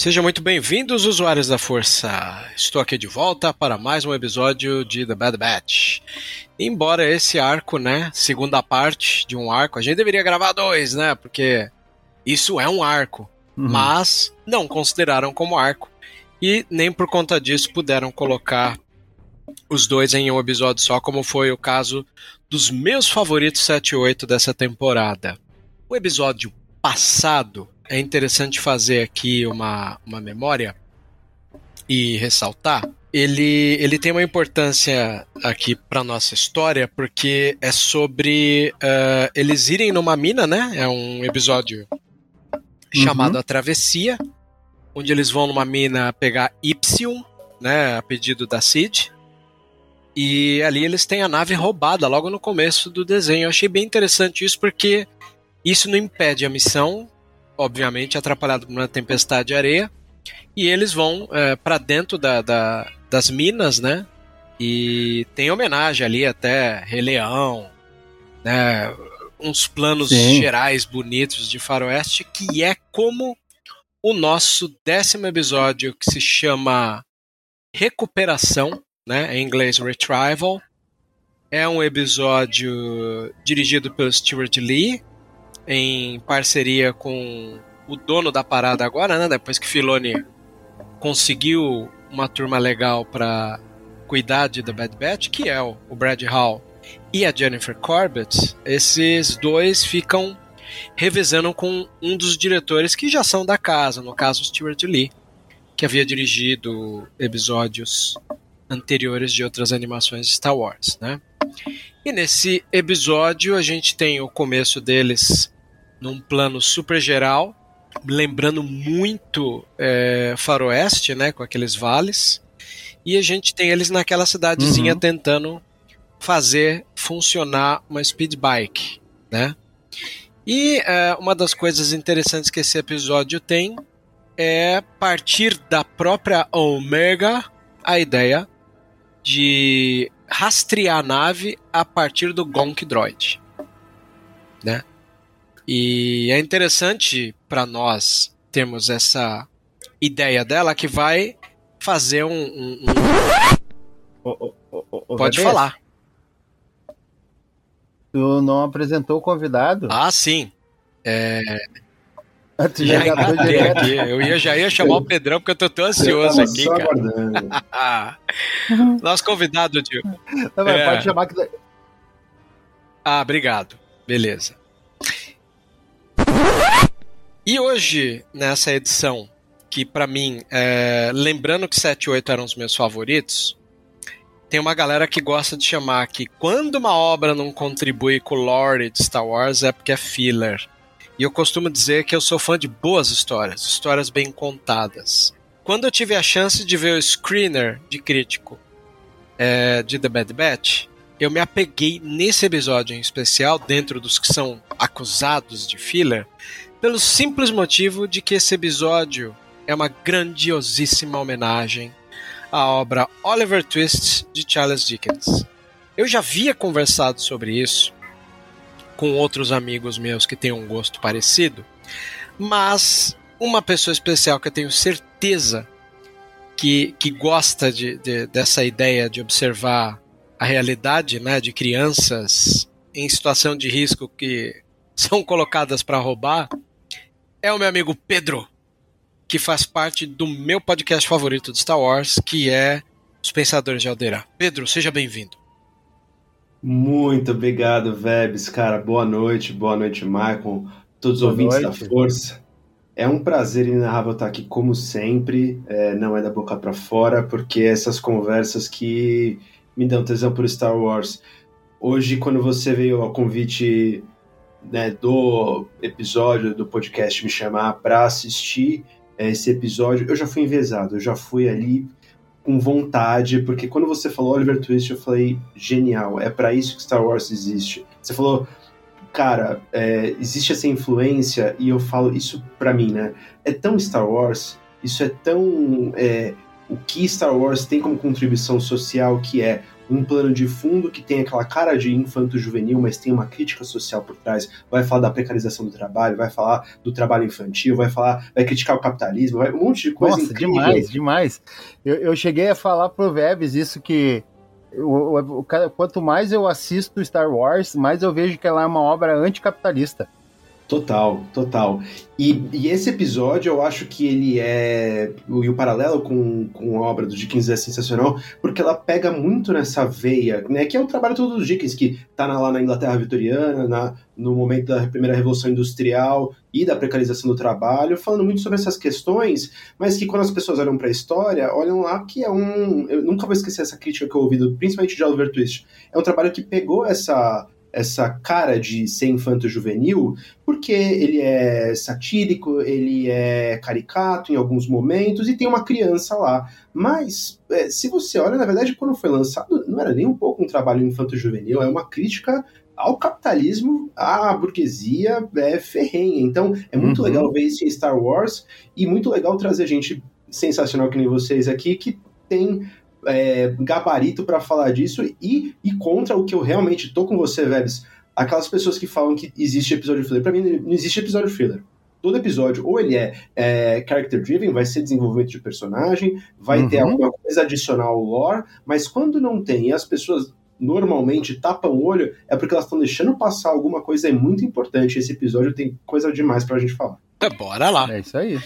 Sejam muito bem-vindos, usuários da Força. Estou aqui de volta para mais um episódio de The Bad Batch. Embora esse arco, né, segunda parte de um arco, a gente deveria gravar dois, né, porque isso é um arco, mas não consideraram como arco e nem por conta disso puderam colocar os dois em um episódio só, como foi o caso dos meus favoritos 7 e 8 dessa temporada. O episódio passado é interessante fazer aqui uma, uma memória e ressaltar. Ele, ele tem uma importância aqui para nossa história porque é sobre uh, eles irem numa mina, né? É um episódio chamado A Travessia, onde eles vão numa mina pegar Ipsium, né? A pedido da Cid. E ali eles têm a nave roubada logo no começo do desenho. Eu achei bem interessante isso porque isso não impede a missão, obviamente atrapalhado por uma tempestade de areia, e eles vão é, para dentro da, da, das minas, né? E tem homenagem ali até Rei Leão, né? Uns planos Sim. gerais bonitos de faroeste, que é como o nosso décimo episódio, que se chama Recuperação, né? Em inglês Retrieval. É um episódio dirigido pelo Stuart Lee, em parceria com o dono da parada agora, né? Depois que Filoni conseguiu uma turma legal para cuidar de The Bad Batch, que é o Brad Hall e a Jennifer Corbett, esses dois ficam revezando com um dos diretores que já são da casa, no caso Stuart Lee, que havia dirigido episódios anteriores de outras animações de Star Wars, né? E nesse episódio a gente tem o começo deles num plano super geral, lembrando muito é, Faroeste, né, com aqueles vales. E a gente tem eles naquela cidadezinha Uhum. tentando fazer funcionar uma speed bike, né? E é, uma das coisas interessantes que esse episódio tem é partir da própria Omega a ideia de rastrear a nave a partir do Gonk Droid, né? E é interessante para nós termos essa ideia dela que vai fazer um. um- um- Pode falar. Tu não apresentou o convidado? Ah, sim. É, tu já engatou direto. aqui. Eu ia, já ia chamar o Pedrão porque eu tô tão ansioso aqui, cara. nosso convidado, tio. Não, mas É. Pode chamar que. Ah, obrigado. Beleza. E hoje, nessa edição, que pra mim, é, lembrando que 7 e 8 eram os meus favoritos, tem uma galera que gosta de chamar que quando uma obra não contribui com o lore de Star Wars é porque é filler. E eu costumo dizer que eu sou fã de boas histórias, histórias bem contadas. quando eu tive a chance de ver o screener de crítico é, de The Bad Batch, eu me apeguei nesse episódio em especial, dentro dos que são acusados de filler, pelo simples motivo de que esse episódio é uma grandiosíssima homenagem à obra Oliver Twist de Charles Dickens. Eu já havia conversado sobre isso com outros amigos meus que têm um gosto parecido, mas uma pessoa especial que eu tenho certeza que, que gosta de, de, dessa ideia de observar a realidade né, de crianças em situação de risco que são colocadas para roubar é o meu amigo Pedro, que faz parte do meu podcast favorito de Star Wars, que é Os Pensadores de Aldeirão. Pedro, seja bem-vindo. Muito obrigado, Vebs. Cara, boa noite, boa noite, Michael, todos os ouvintes noite. da Força. É um prazer inenarrável estar aqui, como sempre. É, não é da boca para fora, porque essas conversas que me dão tesão por Star Wars. Hoje, quando você veio ao convite né, do episódio do podcast me chamar para assistir é, esse episódio, eu já fui envezado, eu já fui ali com vontade, porque quando você falou Oliver Twist, eu falei, genial, é para isso que Star Wars existe. Você falou, cara, é, existe essa influência, e eu falo isso para mim, né? É tão Star Wars, isso é tão. É, o que Star Wars tem como contribuição social, que é um plano de fundo que tem aquela cara de infanto-juvenil, mas tem uma crítica social por trás, vai falar da precarização do trabalho, vai falar do trabalho infantil, vai falar, vai criticar o capitalismo, vai, um monte de coisa Nossa, incrível. demais, demais. Eu, eu cheguei a falar pro Vebs isso que o, o, quanto mais eu assisto Star Wars, mais eu vejo que ela é uma obra anticapitalista. Total, total. E, e, esse episódio eu acho que ele é. E o paralelo com, com a obra do Dickens é sensacional, porque ela pega muito nessa veia, né? Que é o trabalho todo do Dickens, que tá na, lá na Inglaterra vitoriana, na, no momento da primeira Revolução Industrial e da precarização do trabalho, falando muito sobre essas questões, mas que quando as pessoas olham para a história, olham lá que é um. Eu nunca vou esquecer essa crítica que eu ouvi, principalmente de Oliver Twist. É um trabalho que pegou essa essa cara de ser infanto-juvenil, porque ele é satírico, ele é caricato em alguns momentos e tem uma criança lá. Mas, é, se você olha, na verdade, quando foi lançado, não era nem um pouco um trabalho infanto-juvenil, é uma crítica ao capitalismo, à burguesia é, ferrenha. Então, é muito uhum. legal ver isso em Star Wars e muito legal trazer gente sensacional que nem vocês aqui que tem é, gabarito para falar disso e, e contra o que eu realmente tô com você, Vebs. Aquelas pessoas que falam que existe episódio filler. Para mim, não existe episódio filler. Todo episódio, ou ele é, é character driven, vai ser desenvolvimento de personagem, vai uhum. ter alguma coisa adicional ao lore, mas quando não tem e as pessoas normalmente tapam o olho, é porque elas estão deixando passar alguma coisa muito importante. Esse episódio tem coisa demais pra gente falar. É, bora lá. É isso aí.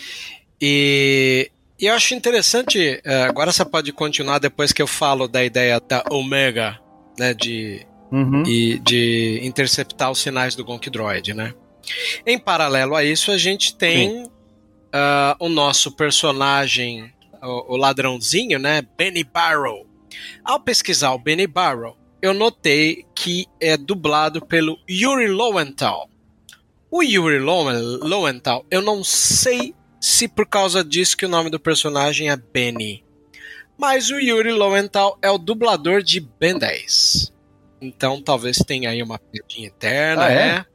E e eu acho interessante, é, agora você pode continuar depois que eu falo da ideia da Omega, né, de, uhum. e, de interceptar os sinais do Gonk Droid, né? Em paralelo a isso, a gente tem uh, o nosso personagem, o, o, ladrãozinho, né, Benny Barrow. Ao pesquisar o Benny Barrow, eu notei que é dublado pelo Yuri Lowenthal. O Yuri Lowenthal, eu não sei se por causa disso que o nome do personagem é Benny. Mas o Yuri Lowenthal é o dublador de Ben 10. Então talvez tenha aí uma piadinha interna, ah, é?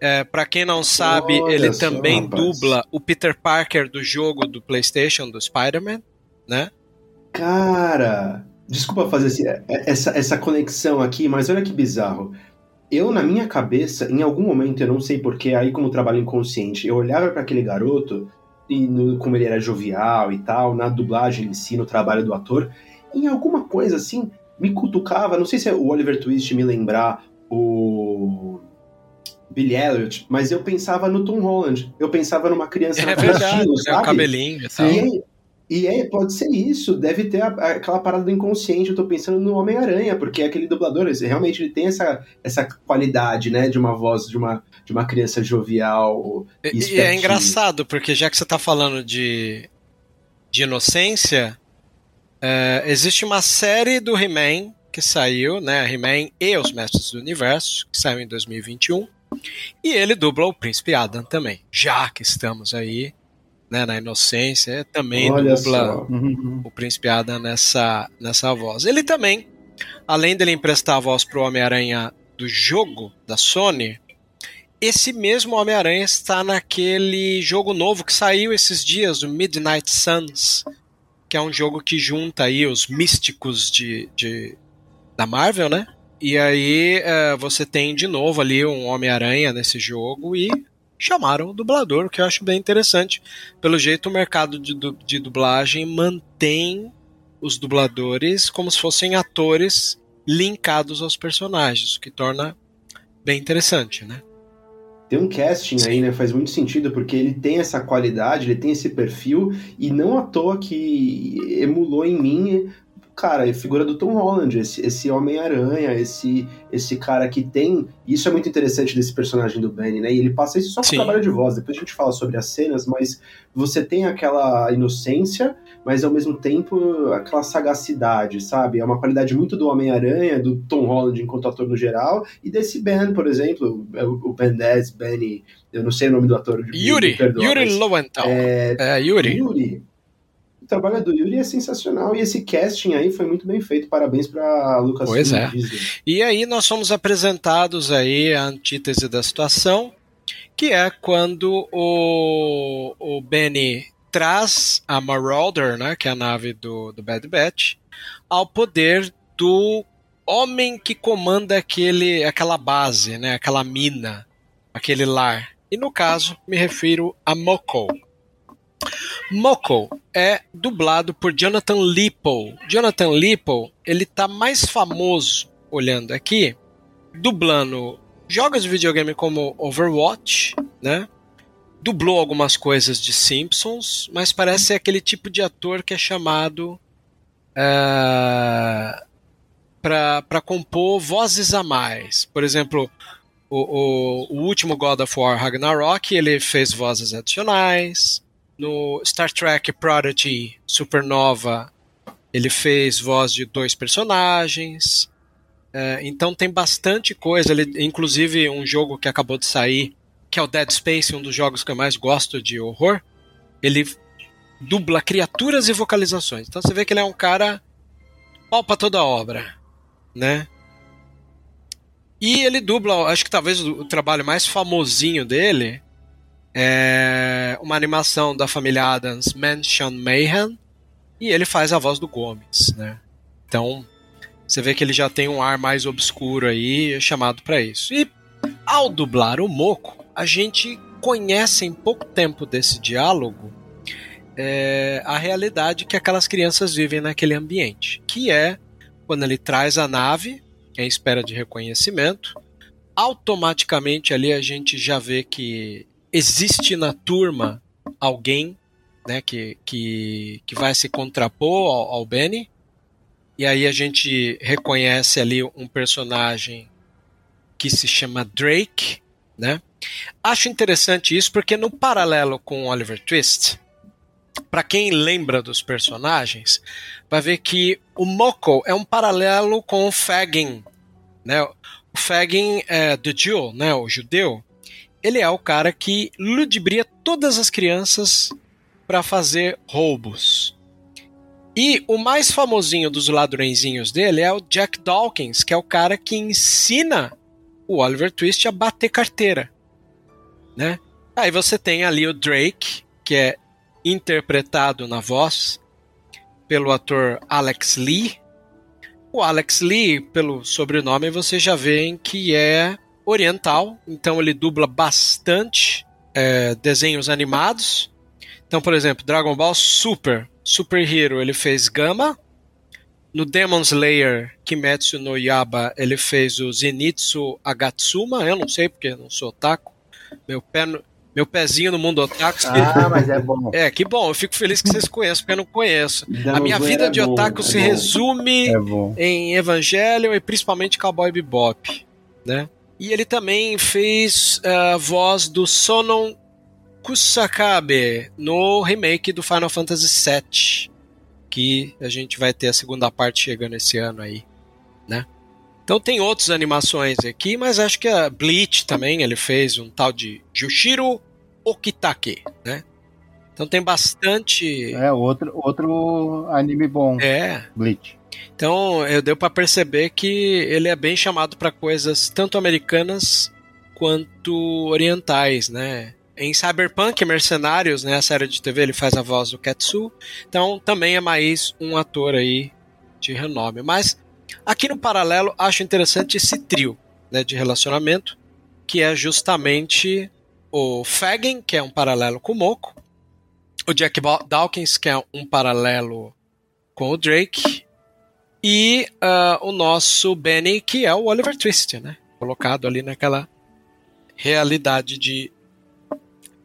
é? é para quem não sabe, Olha ele também rapaz. dubla o Peter Parker do jogo do PlayStation do Spider-Man, né? Cara, desculpa fazer essa, essa conexão aqui, mas olha que bizarro. Eu, na minha cabeça, em algum momento, eu não sei porquê, aí como trabalho inconsciente, eu olhava para aquele garoto e no, como ele era jovial e tal, na dublagem em si, no trabalho do ator, em alguma coisa assim, me cutucava, não sei se é o Oliver Twist me lembrar o Billy Elliot, mas eu pensava no Tom Holland, eu pensava numa criança é verdade, estilo, sabe? É o cabelinho e tal. E, e é, pode ser isso, deve ter a, aquela parada do inconsciente. Eu tô pensando no Homem-Aranha, porque é aquele dublador, realmente ele tem essa, essa qualidade, né, de uma voz de uma, de uma criança jovial. E, e é engraçado, porque já que você tá falando de, de inocência, é, existe uma série do He-Man que saiu, né, He-Man e os Mestres do Universo, que saiu em 2021, e ele dubla o Príncipe Adam também, já que estamos aí né, na Inocência, também Olha dubla. Uhum. o Príncipe Adam nessa, nessa voz. Ele também, além dele emprestar a voz pro Homem-Aranha do jogo da Sony, esse mesmo Homem-Aranha está naquele jogo novo que saiu esses dias, o Midnight Suns, que é um jogo que junta aí os místicos de, de da Marvel, né? E aí eh, você tem de novo ali um Homem-Aranha nesse jogo e chamaram o dublador, o que eu acho bem interessante. Pelo jeito, o mercado de, de dublagem mantém os dubladores como se fossem atores linkados aos personagens, o que torna bem interessante, né? Tem um casting aí, né? Faz muito sentido, porque ele tem essa qualidade, ele tem esse perfil, e não à toa que emulou em mim, cara, a figura do Tom Holland, esse, esse Homem-Aranha, esse, esse cara que tem. Isso é muito interessante desse personagem do Benny, né? E ele passa isso só com o trabalho de voz. Depois a gente fala sobre as cenas, mas você tem aquela inocência, mas ao mesmo tempo aquela sagacidade, sabe? É uma qualidade muito do Homem-Aranha, do Tom Holland enquanto ator no geral, e desse Ben, por exemplo, o o Ben 10, Benny, eu não sei o nome do ator. me Yuri, perdoa, Yuri mas- Lowenthal. é, É, Yuri. Yuri. O trabalho do Yuri é sensacional e esse casting aí foi muito bem feito. Parabéns pra Lucas Pois é. Disney. E aí nós somos apresentados aí a antítese da situação, que é quando o, o Benny traz a Marauder, né, que é a nave do, do Bad Batch, ao poder do homem que comanda aquele, aquela base, né, aquela mina, aquele lar. E no caso, me refiro a Moko. Moko é dublado por Jonathan Lipo. Jonathan Lipo, ele tá mais famoso, olhando aqui, dublando jogos de videogame como Overwatch, né? Dublou algumas coisas de Simpsons, mas parece ser aquele tipo de ator que é chamado é, para compor vozes a mais. Por exemplo, o, o, o último God of War Ragnarok, ele fez vozes adicionais. No Star Trek Prodigy Supernova, ele fez voz de dois personagens. É, então tem bastante coisa. Ele, inclusive, um jogo que acabou de sair, que é o Dead Space, um dos jogos que eu mais gosto de horror. Ele dubla criaturas e vocalizações. Então você vê que ele é um cara pau pra toda obra, né? E ele dubla, acho que talvez o, trabalho mais famosinho dele é uma animação da família Adams, Mansion Mayhem, e ele faz a voz do Gomes, né? Então, você vê que ele já tem um ar mais obscuro aí, chamado para isso. E ao dublar o Moco, a gente conhece em pouco tempo desse diálogo é, a realidade que aquelas crianças vivem naquele ambiente, que é quando ele traz a nave em espera de reconhecimento, automaticamente ali a gente já vê que existe na turma alguém né, que, que, que vai se contrapor ao, ao Benny. E aí a gente reconhece ali um personagem que se chama Drake, né? Acho interessante isso porque no paralelo com Oliver Twist, para quem lembra dos personagens, vai ver que o Moko é um paralelo com o Fagin, né? O Fagin é do Jew, né? O judeu. Ele é o cara que ludibria todas as crianças para fazer roubos. E o mais famosinho dos ladrõezinhos dele é o Jack Dawkins, que é o cara que ensina o Oliver Twist a bater carteira, né? Aí você tem ali o Drake, que é interpretado na voz pelo ator Alex Lee. O Alex Lee, pelo sobrenome, você já vê que é oriental, então ele dubla bastante é, desenhos animados. Então, por exemplo, Dragon Ball Super, Super Hero, ele fez Gama. No Demon Slayer Kimetsu no Yaba, ele fez o Zenitsu Agatsuma. Eu não sei porque eu não sou otaku. Meu, pé no, meu pezinho no mundo otaku. Ah, mas é bom. É, que bom. Eu fico feliz que vocês conheçam, porque eu não conheço. Demon A minha Slayer vida é de bom, otaku é se bom. resume É em Evangelion e principalmente Cowboy Bebop, né? E ele também fez a voz do Sonon Kusakabe no remake do Final Fantasy VII, que a gente vai ter a segunda parte chegando esse ano aí, né? Então tem outras animações aqui, mas acho que a Bleach também ele fez um tal de Jushiro Okitake, né? Então tem bastante. É, outro, outro anime bom. É. Bleach. Então eu deu para perceber que ele é bem chamado para coisas tanto americanas quanto orientais, né? Em Cyberpunk Mercenários, né, a série de TV, ele faz a voz do Ketsu. Então também é mais um ator aí de renome. Mas aqui no paralelo acho interessante esse trio né, de relacionamento, que é justamente o Fagin, que é um paralelo com o Moco, o Jack Dawkins, que é um paralelo com o Drake, e uh, o nosso Benny, que é o Oliver Twist, né? Colocado ali naquela realidade de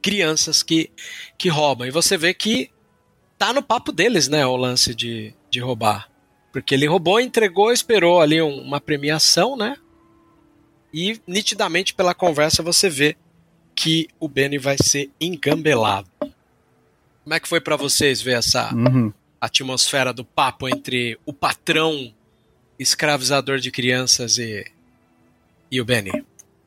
crianças que, que roubam. E você vê que tá no papo deles, né? O lance de, de roubar. Porque ele roubou, entregou, esperou ali um, uma premiação, né? E nitidamente pela conversa você vê que o Benny vai ser engambelado. Como é que foi para vocês ver essa uhum. atmosfera do papo entre o patrão escravizador de crianças e, e o Benny?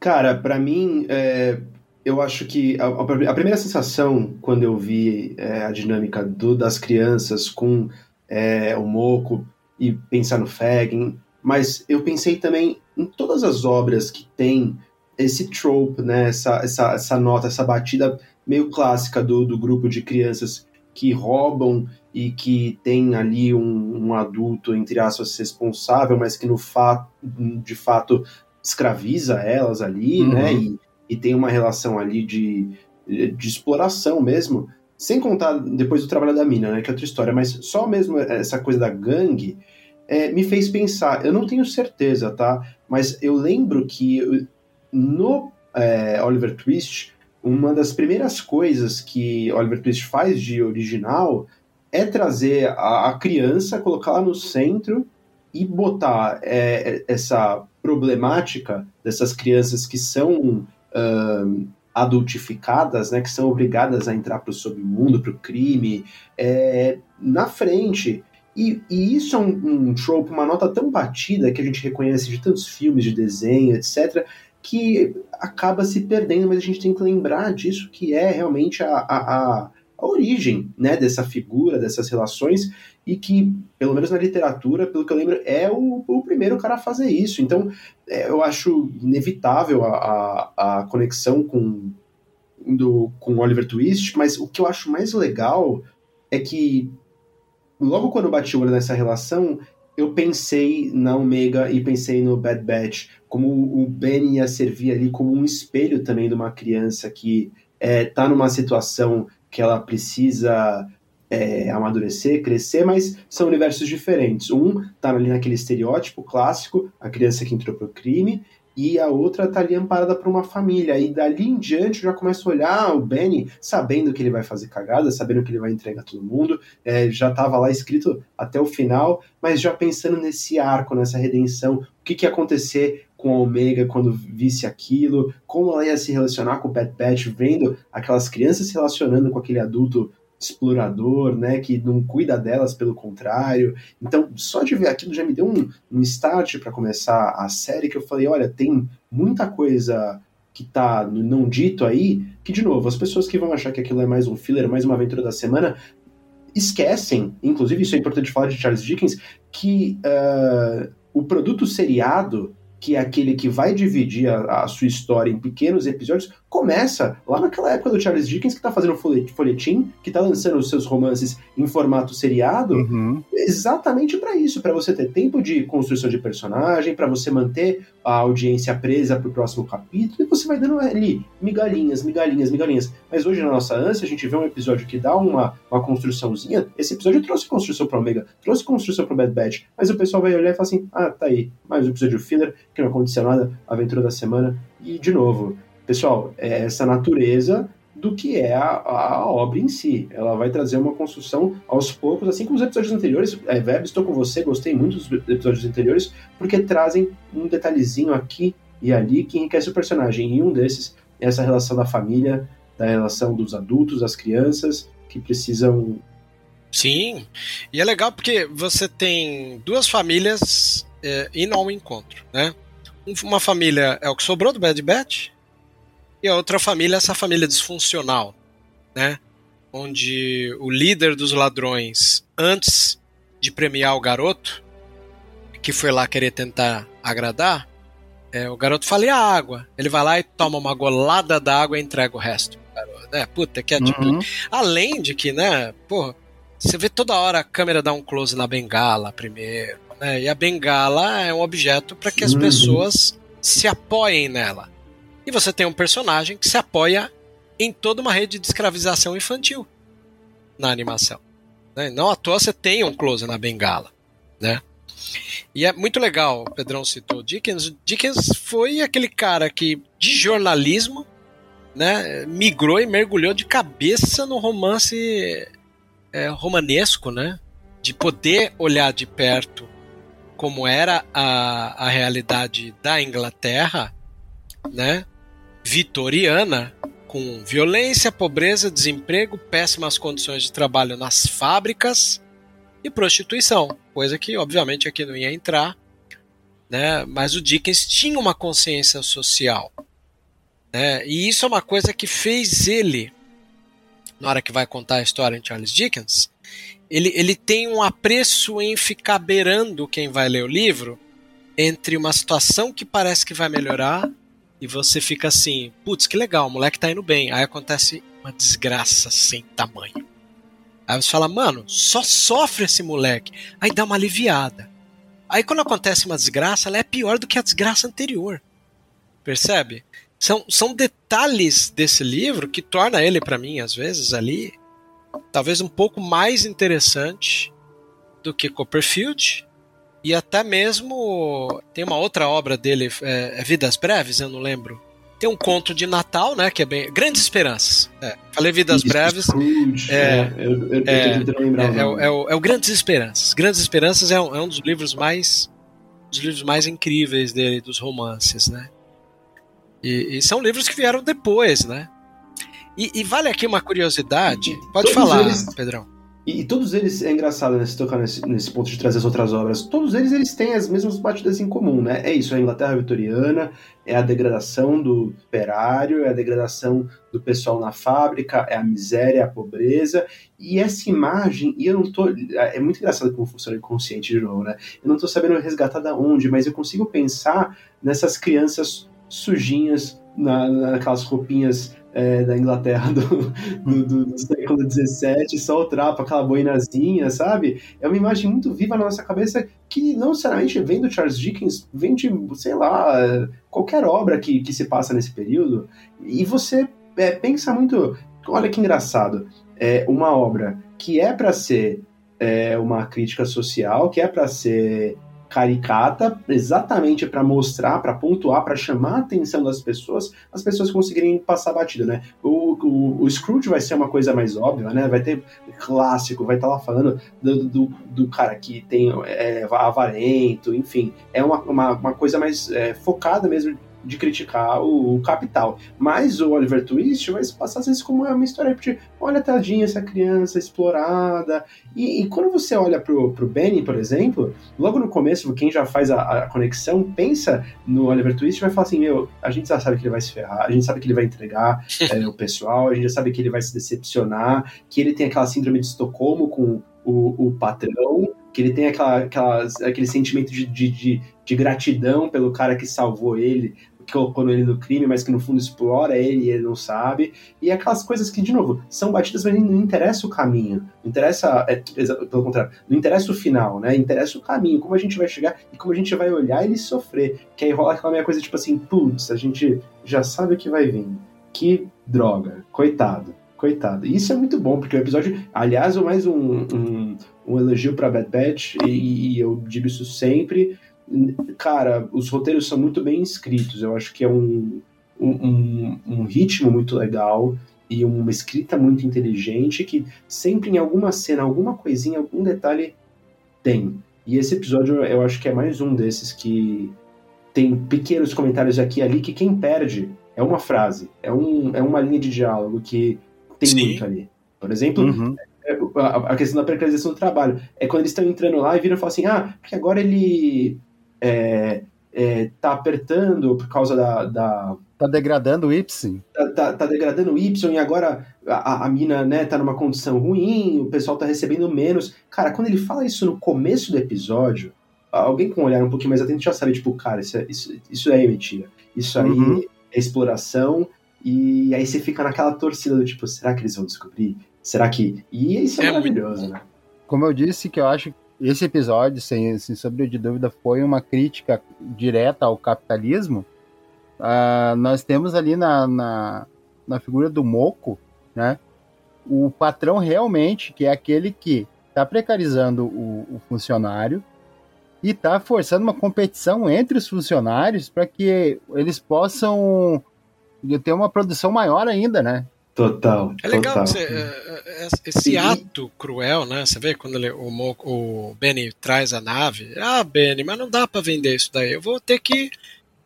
Cara, para mim, é, eu acho que a, a, primeira sensação quando eu vi é, a dinâmica do, das crianças com é, o Moco e pensar no Fagin, mas eu pensei também em todas as obras que tem esse trope, né, essa, essa, essa nota, essa batida meio clássica do, do grupo de crianças que roubam e que tem ali um, um adulto, entre aspas, responsável, mas que no fato, de fato escraviza elas ali, uhum. né, e, e tem uma relação ali de, de exploração mesmo, sem contar depois do trabalho da mina, né, que é outra história, mas só mesmo essa coisa da gangue é, me fez pensar, eu não tenho certeza, tá, mas eu lembro que no é, Oliver Twist, uma das primeiras coisas que Oliver Twist faz de original é trazer a, a criança, colocá-la no centro e botar é, é essa problemática dessas crianças que são uh, adultificadas, né, que são obrigadas a entrar para o submundo, para o crime, é, na frente. E, e, isso é um, um trope, uma nota tão batida que a gente reconhece de tantos filmes, de desenho, etc., que acaba se perdendo, mas a gente tem que lembrar disso que é realmente a, a, a, a origem né, dessa figura, dessas relações, e que, pelo menos na literatura, pelo que eu lembro, é o, o primeiro cara a fazer isso. Então, é, eu acho inevitável a, a, a conexão com, do, com Oliver Twist, mas o que eu acho mais legal é que logo quando eu bati o olho nessa relação, eu pensei na Omega e pensei no Bad Batch, como o Ben ia servir ali como um espelho também de uma criança que é, tá numa situação que ela precisa é, amadurecer, crescer, mas são universos diferentes. Um tá ali naquele estereótipo clássico, a criança que entrou pro crime, e a outra tá ali amparada por uma família. E dali em diante eu já começo a olhar o Benny, sabendo que ele vai fazer cagada, sabendo que ele vai entregar todo mundo, é, já tava lá escrito até o final, mas já pensando nesse arco, nessa redenção, o que, que ia acontecer com a Omega quando visse aquilo, como ela ia se relacionar com o Pet Pet, vendo aquelas crianças se relacionando com aquele adulto explorador, né, que não cuida delas, pelo contrário. Então, só de ver aquilo já me deu um, um start para começar a série que eu falei, olha, tem muita coisa que tá no não dito aí, que de novo, as pessoas que vão achar que aquilo é mais um filler, mais uma aventura da semana, esquecem, inclusive isso é importante falar de Charles Dickens, que uh, o produto seriado que é aquele que vai dividir a, a, sua história em pequenos episódios, começa lá naquela época do Charles Dickens, que está fazendo folhetim, que está lançando os seus romances em formato seriado, uhum. exatamente para isso, para você ter tempo de construção de personagem, para você manter a audiência presa para o próximo capítulo, e você vai dando ali migalhinhas, migalhinhas, migalhinhas. Mas hoje, na nossa ânsia, a gente vê um episódio que dá uma, uma construçãozinha. Esse episódio trouxe construção para Omega, trouxe construção para Bad Batch, mas o pessoal vai olhar e falar assim: ah, tá aí, mais um episódio filler que não aconteceu nada, aventura da semana. E, de novo, pessoal, é essa natureza do que é a, a, obra em si. Ela vai trazer uma construção aos poucos, assim como os episódios anteriores. É, Web, estou com você, gostei muito dos episódios anteriores, porque trazem um detalhezinho aqui e ali que enriquece o personagem. E um desses é essa relação da família, da relação dos adultos, das crianças, que precisam. Sim, e é legal porque você tem duas famílias é, indo ao encontro, né? Uma família é o que sobrou do Bad Batch, e a outra família é essa família disfuncional, né? onde o líder dos ladrões, antes de premiar o garoto, que foi lá querer tentar agradar, é, o garoto fala, e a água? Ele vai lá e toma uma golada d'água e entrega o resto. É, puta, que atitude. Uhum. Além de que, né, pô, você vê toda hora a câmera dar um close na bengala primeiro, né? E a bengala é um objeto para que as uhum. pessoas se apoiem nela. E você tem um personagem que se apoia em toda uma rede de escravização infantil na animação. Né? Não à toa você tem um close na bengala, né? E é muito legal, o Pedrão citou Dickens. Dickens foi aquele cara que, de jornalismo, né, migrou e mergulhou de cabeça no romance é, romanesco, né? De poder olhar de perto como era a, a realidade da Inglaterra, né? Vitoriana, com violência, pobreza, desemprego, péssimas condições de trabalho nas fábricas e prostituição, coisa que obviamente aqui não ia entrar, né? Mas o Dickens tinha uma consciência social, né? E isso é uma coisa que fez ele, na hora que vai contar a história de Charles Dickens, ele, ele tem um apreço em ficar beirando quem vai ler o livro entre uma situação que parece que vai melhorar e você fica assim, putz, que legal, o moleque tá indo bem. Aí acontece uma desgraça sem tamanho. Aí você fala, mano, só sofre esse moleque. Aí dá uma aliviada. Aí quando acontece uma desgraça, ela é pior do que a desgraça anterior. Percebe? São, são detalhes desse livro que torna ele, para mim, às vezes, ali, talvez um pouco mais interessante do que Copperfield. E até mesmo tem uma outra obra dele, é, é Vidas Breves, eu não lembro tem um conto de Natal, né? Que é bem. Grandes Esperanças. É, falei Vidas Isso, Breves. Scrooge, é, é, eu, eu, é, eu lembrar é, é, o, é, o, é o Grandes Esperanças. Grandes Esperanças é um, é um dos livros mais. dos livros mais incríveis dele, dos romances, né? E, e são livros que vieram depois, né? E, e vale aqui uma curiosidade. Pode falar, eles, Pedrão. E, e, todos eles, é engraçado né, se tocar nesse, nesse, ponto de trazer as outras obras, todos eles eles têm as mesmas batidas em comum, né? É isso, é a Inglaterra vitoriana, é a degradação do operário, é a degradação do pessoal na fábrica, é a miséria, é a pobreza, e essa imagem, e eu não tô, é muito engraçado como funciona o inconsciente de novo, né? Eu não tô sabendo resgatar da onde, mas eu consigo pensar nessas crianças sujinhas, na, naquelas roupinhas é, da Inglaterra do, do, do, século XVII, só o trapo, aquela boinazinha, sabe? É uma imagem muito viva na nossa cabeça que não necessariamente vem do Charles Dickens, vem de, sei lá, qualquer obra que, que se passa nesse período. E você é, pensa muito. Olha que engraçado. É uma obra que é para ser é, uma crítica social, que é para ser caricata, exatamente para mostrar, para pontuar, para chamar a atenção das pessoas, as pessoas conseguirem passar batida, né? O, o, o, Scrooge vai ser uma coisa mais óbvia, né? Vai ter clássico, vai estar tá lá falando do, do, do, cara que tem é, avarento, enfim, é uma, uma, uma coisa mais é, focada mesmo de criticar o, o, capital. Mas o Oliver Twist vai se passar às vezes como uma história de olha tadinha essa criança explorada. E, e, quando você olha pro, pro Benny, por exemplo, logo no começo, quem já faz a, a conexão, pensa no Oliver Twist e vai falar assim, meu, a gente já sabe que ele vai se ferrar, a gente sabe que ele vai entregar é, o pessoal, a gente já sabe que ele vai se decepcionar, que ele tem aquela síndrome de Estocolmo com o, o patrão, que ele tem aquela, aquela, aquele sentimento de, de, de, de, gratidão pelo cara que salvou ele, colocou ele no crime, mas que no fundo explora ele e ele não sabe. E aquelas coisas que, de novo, são batidas, mas não interessa o caminho. Não interessa, é, pelo contrário, não interessa o final, né? Interessa o caminho, como a gente vai chegar e como a gente vai olhar ele sofrer. Que aí rola aquela minha coisa tipo assim, putz, a gente já sabe o que vai vir. Que droga, coitado. Coitado. Isso é muito bom, porque o episódio. Aliás, mais um, um, um elogio para Bad Batch, e, e eu digo isso sempre cara, os roteiros são muito bem escritos. Eu acho que é um, um, um, ritmo muito legal e uma escrita muito inteligente que sempre em alguma cena, alguma coisinha, algum detalhe tem. E esse episódio eu acho que é mais um desses que tem pequenos comentários aqui e ali que quem perde é uma frase, é, um, é uma linha de diálogo que tem Sim. muito ali. Por exemplo, uhum. É, a questão da precarização do trabalho. É quando eles estão entrando lá e viram e falam assim: ah, porque agora ele é, é, tá apertando por causa da, da, tá degradando o Y. Tá, tá, tá, degradando o Y e agora a, a mina, né, tá numa condição ruim, o pessoal tá recebendo menos. Cara, quando ele fala isso no começo do episódio, alguém com um olhar um pouquinho mais atento já sabe, tipo, cara, isso, é, isso, isso aí é mentira. Isso aí uhum. é exploração. E aí você fica naquela torcida do tipo, será que eles vão descobrir? Será que. E isso é, é maravilhoso, muito... né? Como eu disse, que eu acho que esse episódio, sem, sem sombra de dúvida, foi uma crítica direta ao capitalismo. Uh, nós temos ali na, na, na figura do Moco, né? O patrão realmente, que é aquele que está precarizando o, o funcionário, e está forçando uma competição entre os funcionários para que eles possam ter uma produção maior ainda, né? Total. É legal total. Você, é, é, esse ato cruel, né? Você vê quando ele, o, o Benny traz a nave. Ah, Benny, mas não dá para vender isso daí. Eu vou ter que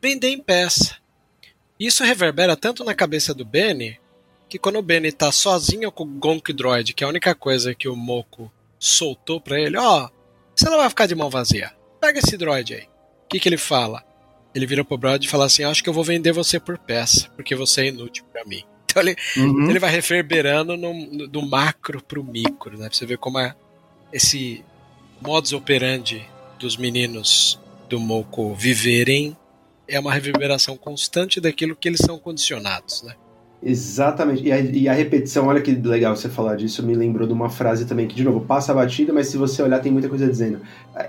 vender em peça. Isso reverbera tanto na cabeça do Benny que quando o Benny tá sozinho com o Gonk Droid, que é a única coisa que o Moco soltou para ele, ó, oh, você não vai ficar de mão vazia pega esse droid aí. O que, que ele fala? Ele vira pro Brad e fala assim: Acho que eu vou vender você por peça, porque você é inútil para mim. Então ele, uhum. ele vai reverberando no, do macro pro micro, né? Pra você ver como é esse modus operandi dos meninos do Moco viverem é uma reverberação constante daquilo que eles são condicionados, né? Exatamente. E a, e a, repetição, olha que legal você falar disso, me lembrou de uma frase também que, de novo, passa a batida, mas se você olhar, tem muita coisa dizendo.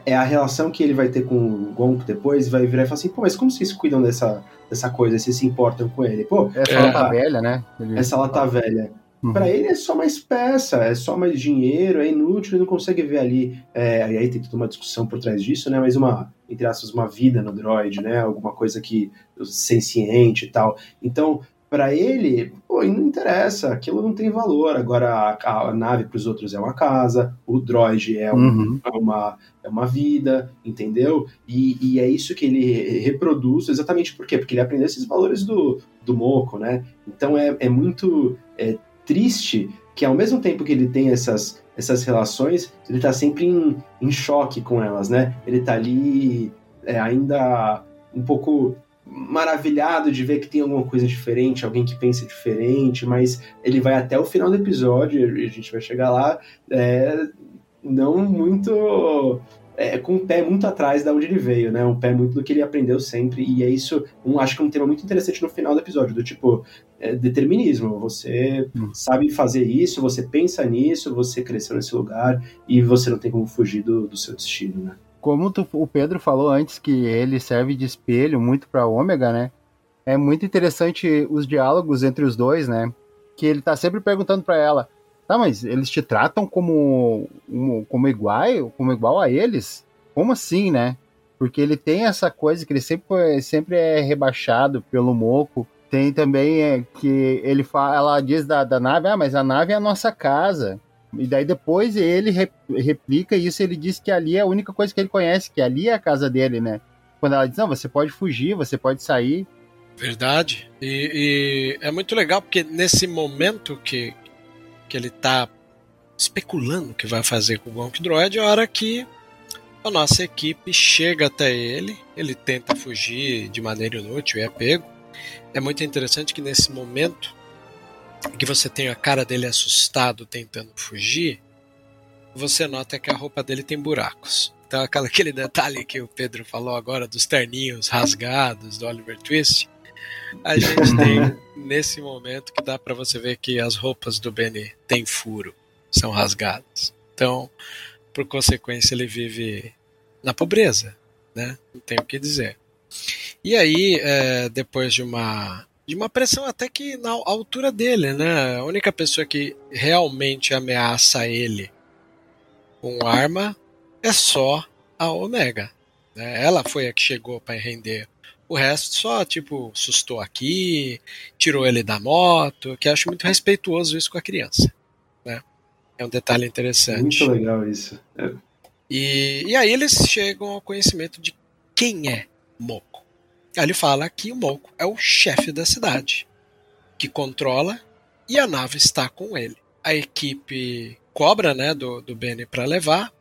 É a relação que ele vai ter com o Gonk depois, vai virar e falar assim, pô, mas como vocês cuidam dessa, dessa coisa, vocês se importam com ele? Pô, essa é, lata velha, né? Ele... Essa lata velha. Uhum. Para ele é só mais peça, é só mais dinheiro, é inútil, ele não consegue ver ali. É, aí tem toda uma discussão por trás disso, né? Mas uma, entre aspas, uma vida no droid, né? Alguma coisa que senciente e tal. Então, para ele, pô, não interessa, aquilo não tem valor. Agora a, a nave para os outros é uma casa, o droid é, um, uhum. é, uma, é uma vida, entendeu? E, e, é isso que ele reproduz, exatamente por quê? Porque ele aprendeu esses valores do, do Moco, né? Então é, é muito é, triste que ao mesmo tempo que ele tem essas, essas relações, ele está sempre em, em choque com elas, né? Ele está ali é, ainda um pouco maravilhado de ver que tem alguma coisa diferente, alguém que pensa diferente, mas ele vai até o final do episódio, e a gente vai chegar lá, é, não muito. É, com um pé muito atrás da onde ele veio, né? Um pé muito do que ele aprendeu sempre, e é isso, um, acho que é um tema muito interessante no final do episódio, do tipo, é, determinismo. Você hum. sabe fazer isso, você pensa nisso, você cresceu nesse lugar, e você não tem como fugir do, do seu destino, né? Como tu, o Pedro falou antes que ele serve de espelho muito para Ômega, né? É muito interessante os diálogos entre os dois, né? Que ele tá sempre perguntando para ela: "Tá, mas eles te tratam como como igual, como igual a eles? Como assim, né?" Porque ele tem essa coisa que ele sempre sempre é rebaixado pelo Moco. Tem também é, que ele fala, ela diz da, da nave: "Ah, mas a nave é a nossa casa." E daí depois ele replica isso, ele diz que ali é a única coisa que ele conhece, que ali é a casa dele, né? Quando ela diz, não, você pode fugir, você pode sair. Verdade. E, e é muito legal porque nesse momento que, que ele tá especulando o que vai fazer com o Gonk Droid, é a hora que a nossa equipe chega até ele, ele tenta fugir de maneira inútil e é pego. É muito interessante que nesse momento que você tem a cara dele assustado tentando fugir, você nota que a roupa dele tem buracos. Então aquele detalhe que o Pedro falou agora dos terninhos rasgados do Oliver Twist, a gente tem nesse momento que dá para você ver que as roupas do Benny têm furo, são rasgadas. Então, por consequência, ele vive na pobreza, né? Não tem o que dizer. E aí, é, depois de uma de uma pressão até que na altura dele, né? A única pessoa que realmente ameaça ele com arma é só a Omega. Né? Ela foi a que chegou para render. O resto só, tipo, sustou aqui, tirou ele da moto, que acho muito respeituoso isso com a criança. Né? É um detalhe interessante. Muito legal isso. É. E, e aí eles chegam ao conhecimento de quem é Mo. Aí ele fala que o Moco é o chefe da cidade, que controla e a nave está com ele. A equipe cobra né, do, do Benny para levar.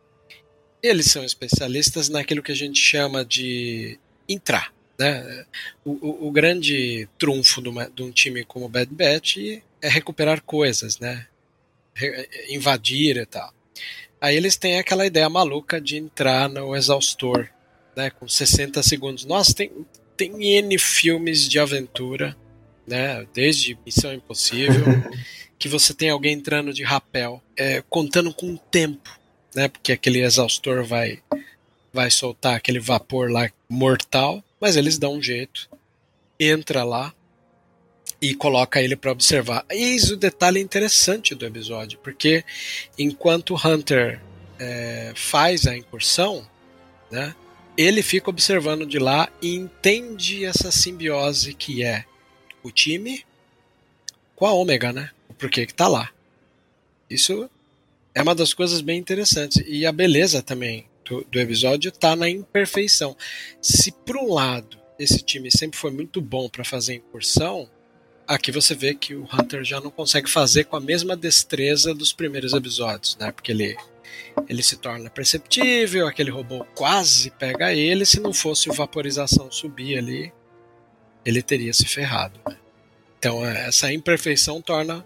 Eles são especialistas naquilo que a gente chama de entrar. Né? O, o, o grande trunfo de, uma, de, um time como o Bad Batch é recuperar coisas, né? Re, invadir e tal. Aí eles têm aquela ideia maluca de entrar no exaustor, né? Com 60 segundos. Nossa, tem, tem N filmes de aventura, né? Desde Missão Impossível, que você tem alguém entrando de rapel, é, contando com o tempo, né? Porque aquele exaustor vai vai soltar aquele vapor lá mortal, mas eles dão um jeito. Entra lá e coloca ele para observar. Eis o detalhe interessante do episódio, porque enquanto Hunter é, faz a incursão, né, ele fica observando de lá e entende essa simbiose que é o time com a Ômega, né? Por que tá lá. Isso é uma das coisas bem interessantes. E a beleza também do, do episódio está na imperfeição. Se por um lado esse time sempre foi muito bom para fazer incursão, aqui você vê que o Hunter já não consegue fazer com a mesma destreza dos primeiros episódios, né? Porque ele ele se torna perceptível, aquele robô quase pega ele, se não fosse o vaporização subir ali, ele teria se ferrado. Né? Então essa imperfeição torna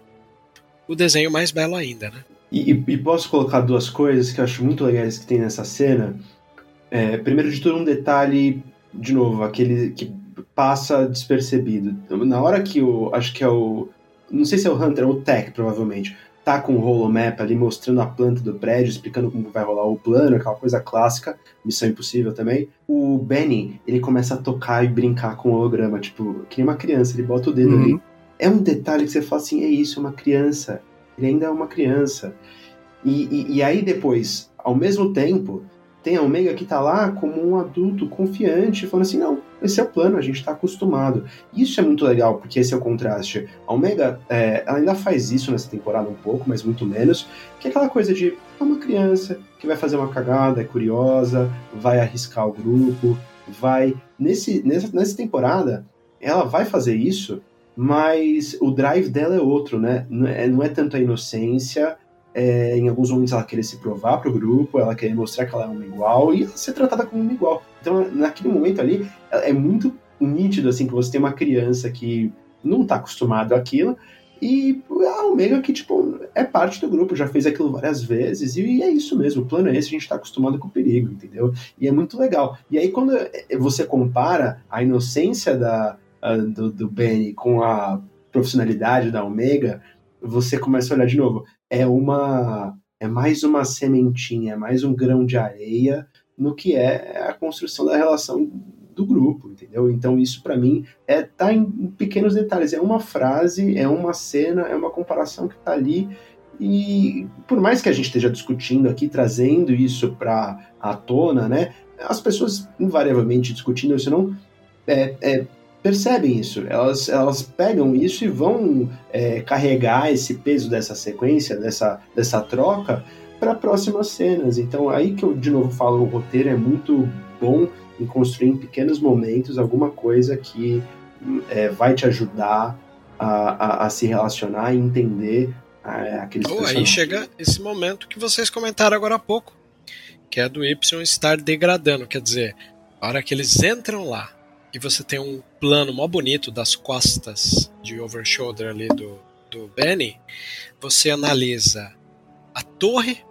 o desenho mais belo ainda, né? E, e, posso colocar duas coisas que eu acho muito legais que tem nessa cena. É, primeiro de tudo, um detalhe, de novo, aquele que passa despercebido. Na hora que o. Acho que é o. Não sei se é o Hunter ou o Tech, provavelmente. Tá com o holomap ali mostrando a planta do prédio, explicando como vai rolar o plano, aquela coisa clássica, Missão Impossível também. O Benny, ele começa a tocar e brincar com o holograma, tipo, que nem uma criança, ele bota o dedo uhum. ali. É um detalhe que você fala assim: é isso, é uma criança ele ainda é uma criança. E, e, e aí depois, ao mesmo tempo, tem a Omega que está lá como um adulto confiante, falando assim: não, esse é o plano, a gente está acostumado. Isso é muito legal, porque esse é o contraste. A Omega, é, ela ainda faz isso nessa temporada um pouco, mas muito menos, que é aquela coisa de é uma criança que vai fazer uma cagada, é curiosa, vai arriscar o grupo, vai. Nesse, nessa, nessa temporada, ela vai fazer isso mas o drive dela é outro, né? Não é, não é tanto a inocência, é, em alguns momentos ela querer se provar para o grupo, ela querer mostrar que ela é uma igual e ser tratada como uma igual. Então, naquele momento ali, é muito nítido assim que você tem uma criança que não está acostumado àquilo e a Omega que tipo é parte do grupo, já fez aquilo várias vezes e é isso mesmo, o plano é esse, a gente está acostumado com o perigo, entendeu? E é muito legal. E aí quando você compara a inocência da do, do Benny com a profissionalidade da Omega, você começa a olhar de novo. É uma. É mais uma sementinha, é mais um grão de areia no que é a construção da relação do grupo, entendeu? Então isso para mim é tá em pequenos detalhes, é uma frase, é uma cena, é uma comparação que tá ali e por mais que a gente esteja discutindo aqui, trazendo isso para a tona, né? As pessoas invariavelmente discutindo isso não é, é percebem isso, elas, elas pegam isso e vão é, carregar esse peso dessa sequência, dessa, dessa troca, para próximas cenas. Então, aí que eu de novo falo: o roteiro é muito bom em construir em pequenos momentos alguma coisa que é, vai te ajudar a, a, a, se relacionar e entender é, aqueles oh, Aí chega esse momento que vocês comentaram agora há pouco, que é do Y estar degradando. Quer dizer, a hora que eles entram lá, e você tem um plano mó bonito das costas de overshoulder ali do, do Benny, você analisa a torre,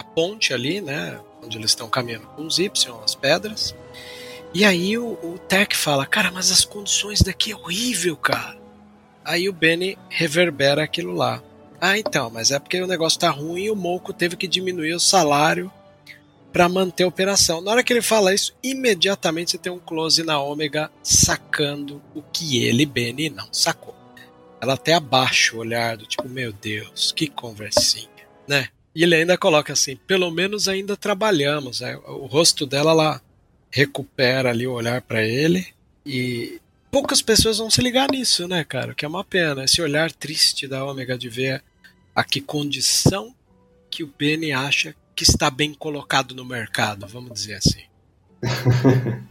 a ponte ali, né, onde eles estão caminhando com os Y, as pedras, e aí o, o Tech fala, cara, mas as condições daqui é horrível, cara. Aí o Benny reverbera aquilo lá. Ah, então, mas é porque o negócio tá ruim e o Moco teve que diminuir o salário para manter a operação. Na hora que ele fala isso, imediatamente você tem um close na Ômega sacando o que ele, Benny, não sacou. Ela até abaixa o olhar do tipo, meu Deus, que conversinha, né? E ele ainda coloca assim, pelo menos ainda trabalhamos. Né? O rosto dela, ela recupera ali o olhar para ele e poucas pessoas vão se ligar nisso, né, cara? Que é uma pena. Esse olhar triste da Ômega de ver a que condição que o Benny acha que está bem colocado no mercado, vamos dizer assim.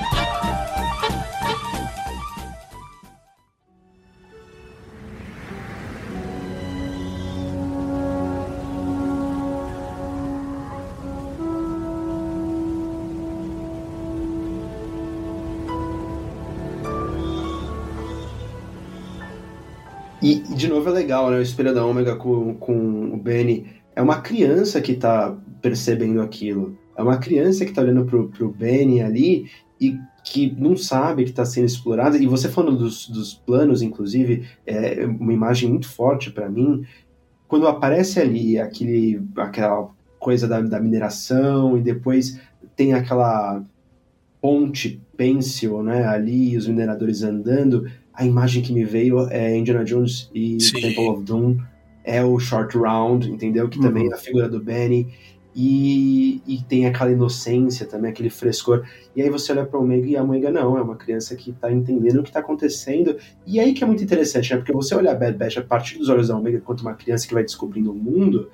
E, de novo, é legal, né? O Espelho da Ômega com, com o Benny. É uma criança que tá percebendo aquilo. É uma criança que tá olhando pro, pro Benny ali e que não sabe que está sendo explorada. E você falando dos, dos planos, inclusive, é uma imagem muito forte para mim. Quando aparece ali aquele, aquela coisa da, da mineração e depois tem aquela ponte pêncil, né, ali, os mineradores andando, a imagem que me veio é Indiana Jones e Sim. Temple of Doom, é o Short Round, entendeu? Que uhum. também é a figura do Benny. E, e, tem aquela inocência também, aquele frescor. E aí você olha para o Omega e a Omega não, é uma criança que está entendendo o que está acontecendo. E aí que é muito interessante, né? Porque você olha a Bad Batch a partir dos olhos da Omega, quanto uma criança que vai descobrindo o mundo,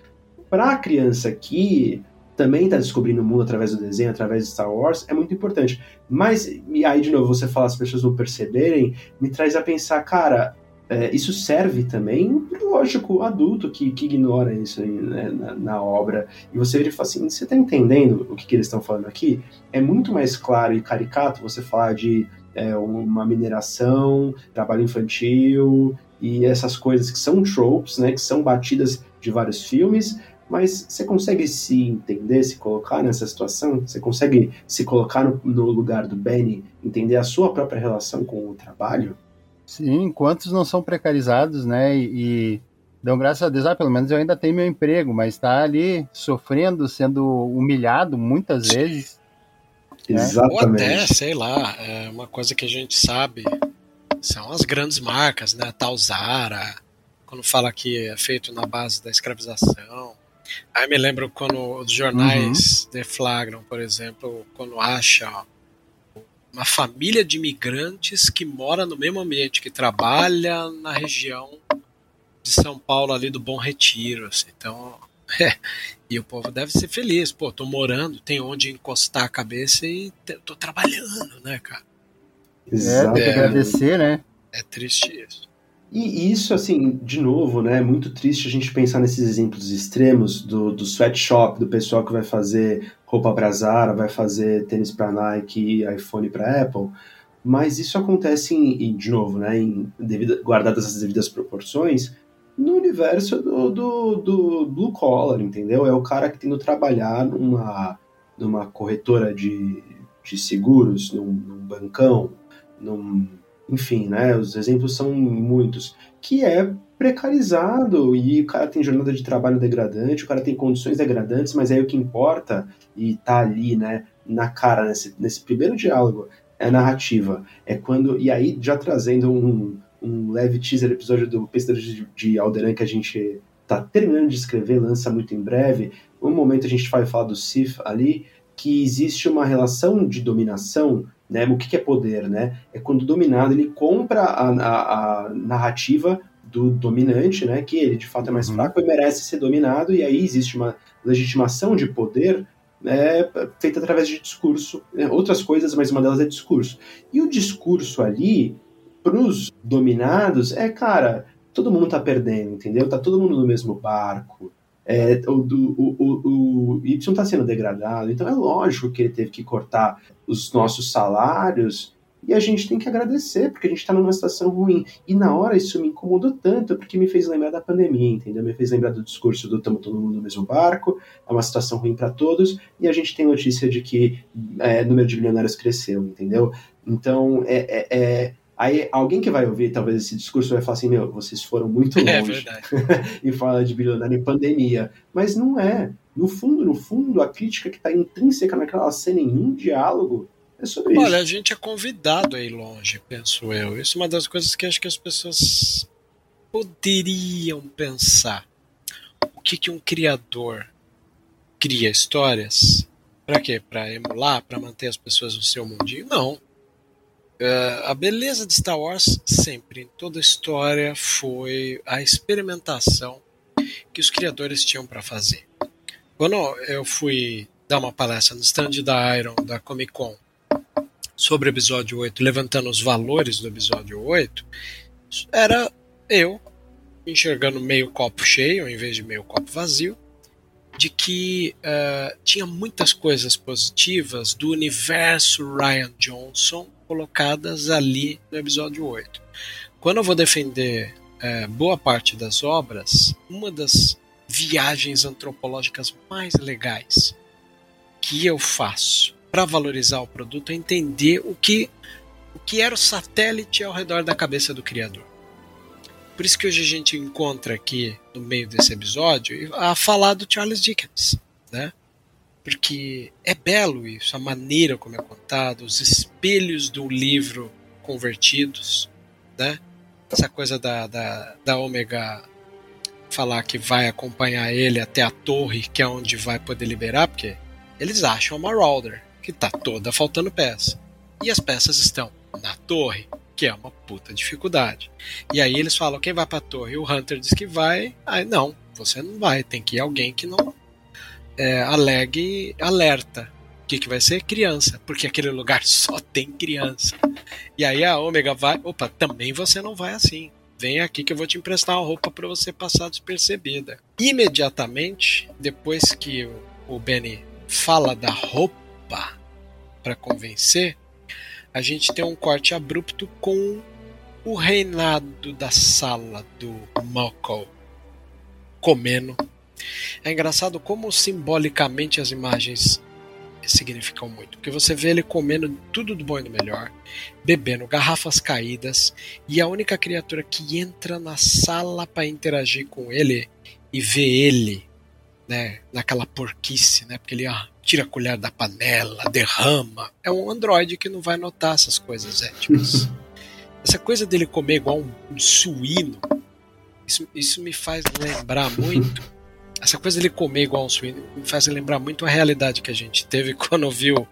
para a criança que também está descobrindo o mundo através do desenho, através de Star Wars, é muito importante. Mas, e aí de novo, você fala as pessoas não perceberem, me traz a pensar, cara, é, isso serve também, lógico, adulto que, que ignora isso aí, né, na, na, obra. E você vira e fala assim: você está entendendo o que, que eles estão falando aqui? É muito mais claro e caricato você falar de é, uma mineração, trabalho infantil e essas coisas que são tropes, né, que são batidas de vários filmes, mas você consegue se entender, se colocar nessa situação? Você consegue se colocar no, no, lugar do Benny, entender a sua própria relação com o trabalho? Sim, quantos não são precarizados, né? E, e dão graças a Deus, ah, pelo menos eu ainda tenho meu emprego, mas está ali sofrendo, sendo humilhado muitas vezes. Né? Exatamente. Ou até, sei lá, é uma coisa que a gente sabe são as grandes marcas, né? Talzara, quando fala que é feito na base da escravização. Aí me lembro quando os jornais uhum. deflagram, por exemplo, quando acham uma família de imigrantes que mora no mesmo ambiente que trabalha na região de São Paulo ali do Bom Retiro, assim. Então, é, e o povo deve ser feliz, pô, tô morando, tem onde encostar a cabeça e tô trabalhando, né, cara? Tem que é, agradecer, né? É triste isso. E isso, assim, de novo, né, é muito triste a gente pensar nesses exemplos extremos do, do sweatshop, do pessoal que vai fazer roupa para Zara, vai fazer tênis para Nike, iPhone para Apple, mas isso acontece, em, de novo, né, em, devido, guardadas as devidas proporções, no universo do, do, do blue collar, entendeu? É o cara que que trabalhar numa, numa corretora de, de seguros, num, num bancão, num enfim, né? Os exemplos são muitos, que é precarizado e o cara tem jornada de trabalho degradante, o cara tem condições degradantes, mas aí o que importa e tá ali, né, na cara nesse, nesse primeiro diálogo é a narrativa. É quando e aí já trazendo um, um leve teaser episódio do Pescador de, de Alderan que a gente tá terminando de escrever, lança muito em breve. Um momento a gente vai falar do Sif ali, que existe uma relação de dominação né? O que, que é poder? Né? É quando o dominado ele compra a, a, a narrativa do dominante, né, que ele de fato é mais uhum. fraco e merece ser dominado, e aí existe uma legitimação de poder né, feita através de discurso, né, outras coisas, mas uma delas é discurso. E o discurso ali, para os dominados, é, cara, todo mundo tá perdendo, entendeu? Tá todo mundo no mesmo barco, é, o, o, o, o Y está sendo degradado, então é lógico que ele teve que cortar os nossos salários e a gente tem que agradecer, porque a gente está numa situação ruim. E na hora isso me incomodou tanto, porque me fez lembrar da pandemia, entendeu? Me fez lembrar do discurso do estamos todo mundo no mesmo barco, é uma situação ruim para todos, e a gente tem notícia de que é, número de bilionários cresceu, entendeu? Então, é, é, é Aí alguém que vai ouvir talvez esse discurso vai falar assim, meu, vocês foram muito é longe é e fala de bilionário em pandemia. Mas não é. No fundo, no fundo, a crítica que está intrínseca naquela cena em um diálogo é sobre Olha, isso. Olha, a gente é convidado a ir longe, penso eu. Isso é uma das coisas que acho que as pessoas poderiam pensar. O que, que um criador cria histórias? Para quê? Para emular, para manter as pessoas no seu mundinho? Não Uh, a beleza de Star Wars sempre, em toda a história, foi a experimentação que os criadores tinham para fazer. Quando eu fui dar uma palestra no stand da Iron, da Comic Con, sobre o episódio 8, levantando os valores do episódio 8, era eu enxergando meio copo cheio, em vez de meio copo vazio, de que uh, tinha muitas coisas positivas do universo Ryan Johnson colocadas ali no episódio 8. Quando eu vou defender é, boa parte das obras, uma das viagens antropológicas mais legais que eu faço para valorizar o produto é entender o que, o que era o satélite ao redor da cabeça do criador. Por isso que hoje a gente encontra aqui no meio desse episódio a falar do Charles Dickens, né? Porque é belo isso, a maneira como é contado, os espelhos do livro convertidos, né? Essa coisa da, da, da Ômega falar que vai acompanhar ele até a torre, que é onde vai poder liberar, porque eles acham a Marauder, que tá toda faltando peça. E as peças estão na torre, que é uma puta dificuldade. E aí eles falam, quem vai pra torre? O Hunter diz que vai. Aí não, você não vai, tem que ir alguém que não é, alegue alerta. O que, que vai ser? Criança, porque aquele lugar só tem criança. E aí a Ômega vai, opa, também você não vai assim. Vem aqui que eu vou te emprestar uma roupa para você passar despercebida. Imediatamente, depois que o, o Benny fala da roupa para convencer, a gente tem um corte abrupto com o reinado da sala do Moko comendo é engraçado como simbolicamente as imagens significam muito, porque você vê ele comendo tudo do bom e do melhor, bebendo garrafas caídas, e a única criatura que entra na sala para interagir com ele e vê ele, né, naquela porquice, né, porque ele ah, tira a colher da panela, derrama, é um androide que não vai notar essas coisas éticas. Essa coisa dele comer igual um, um suíno, isso, isso me faz lembrar muito essa coisa dele comer igual um suíno me faz lembrar muito a realidade que a gente teve quando viu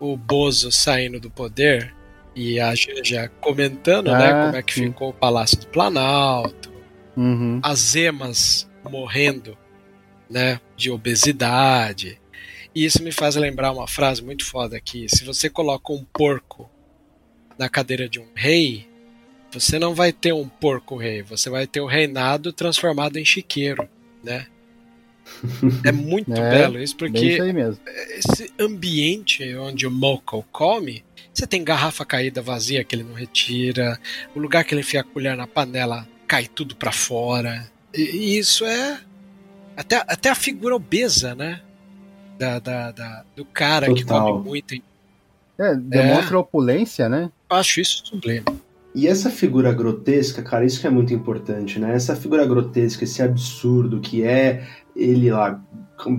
o Bozo saindo do poder e a já comentando, né, ah, né, como é que sim. ficou o Palácio do Planalto, uhum. as emas morrendo, né, de obesidade. E isso me faz lembrar uma frase muito foda aqui: se você coloca um porco na cadeira de um rei, você não vai ter um porco rei, você vai ter o reinado transformado em chiqueiro, né? É muito é, belo isso, porque isso esse ambiente onde o Moko come, você tem garrafa caída vazia que ele não retira, o lugar que ele enfia a colher na panela cai tudo para fora. E, e, isso é até, até a figura obesa, né? Da, da, da do cara Total. que come muito. É, demonstra é, opulência, né? Acho isso sublime. E essa figura grotesca, cara, isso que é muito importante, né? Essa figura grotesca, esse absurdo que é ele lá.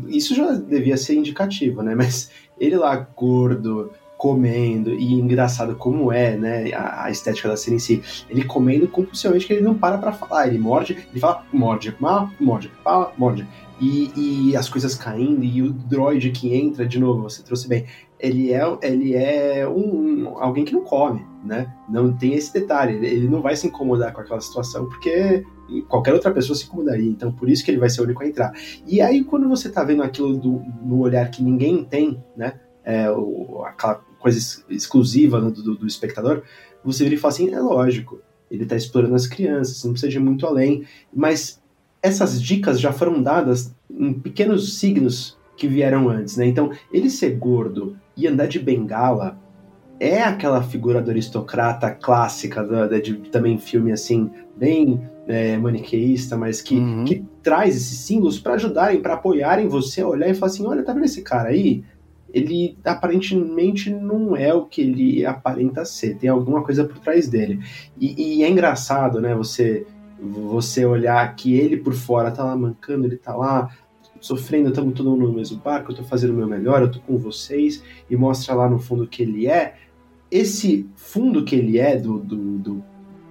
Isso já devia ser indicativo, né? Mas ele lá gordo, comendo, e engraçado como é, né? A, a estética da cena em si. Ele comendo compulsivamente que ele não para pra falar. Ele morde, ele fala, morde, mal, morde, fala, morde. E, e as coisas caindo, e o droid que entra, de novo, você trouxe bem ele é, ele é um, um, alguém que não come, né? Não tem esse detalhe. Ele, ele, não vai se incomodar com aquela situação porque qualquer outra pessoa se incomodaria. Então, por isso que ele vai ser o único a entrar. E aí, quando você tá vendo aquilo do, no olhar que ninguém tem, né? É, o, aquela coisa exclusiva do, do, do espectador, você vira e fala assim: é lógico, ele tá explorando as crianças, não precisa ir muito além. Mas essas dicas já foram dadas em pequenos signos que vieram antes, né? Então, ele ser gordo e andar de bengala é aquela figura do aristocrata clássica, da, da de, também filme assim, bem é, maniqueísta, mas que, uhum. que traz esses símbolos para ajudarem, para apoiarem você a olhar e falar assim: olha, tá vendo esse cara aí? Ele aparentemente não é o que ele aparenta ser, tem alguma coisa por trás dele. E, e é engraçado, né? Você você olhar que ele por fora tá lá mancando, ele tá lá sofrendo, estamos todo mundo no mesmo barco, eu estou fazendo o meu melhor, eu estou com vocês, e mostra lá no fundo que ele é. Esse fundo que ele é do, do, do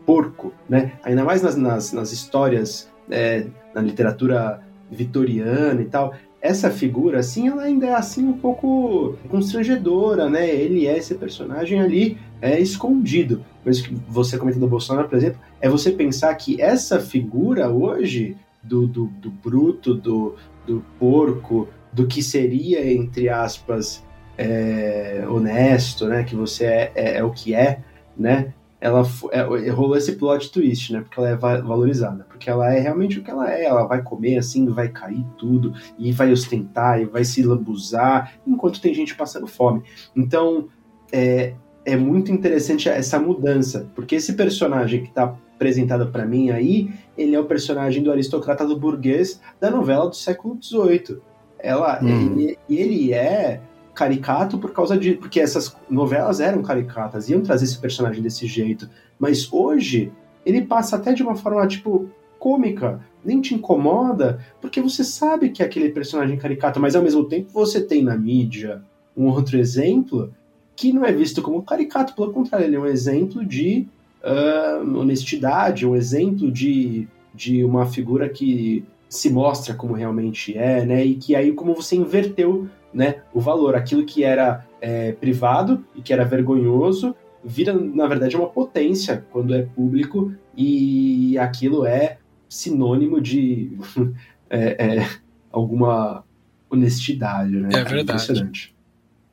porco, né? ainda mais nas, nas, nas histórias, é, na literatura vitoriana e tal, essa figura, assim, ela ainda é assim um pouco constrangedora, né? Ele é esse personagem ali é escondido. Mas que você comentando do Bolsonaro, por exemplo, é você pensar que essa figura hoje do, do, do bruto, do, do porco, do que seria, entre aspas, é, honesto, né? Que você é, é, é, o que é, né? Ela é, rolou esse plot twist, né? Porque ela é valorizada, porque ela é realmente o que ela é. Ela vai comer assim, vai cair tudo e vai ostentar e vai se lambuzar, enquanto tem gente passando fome. Então é, é muito interessante essa mudança, porque esse personagem que está apresentado para mim aí, ele é o personagem do aristocrata do burguês da novela do século XVIII. Ela, hum. ele, ele é caricato por causa de. Porque essas novelas eram caricatas, iam trazer esse personagem desse jeito. Mas hoje, ele passa até de uma forma, tipo, cômica. Nem te incomoda, porque você sabe que é aquele personagem caricato, mas ao mesmo tempo você tem na mídia um outro exemplo que não é visto como caricato, pelo contrário, ele é um exemplo de uh, honestidade, um exemplo de, de uma figura que se mostra como realmente é, né? E que aí como você inverteu, né, o valor, aquilo que era é, privado e que era vergonhoso vira na verdade uma potência quando é público e aquilo é sinônimo de é, é, alguma honestidade, né? É verdade.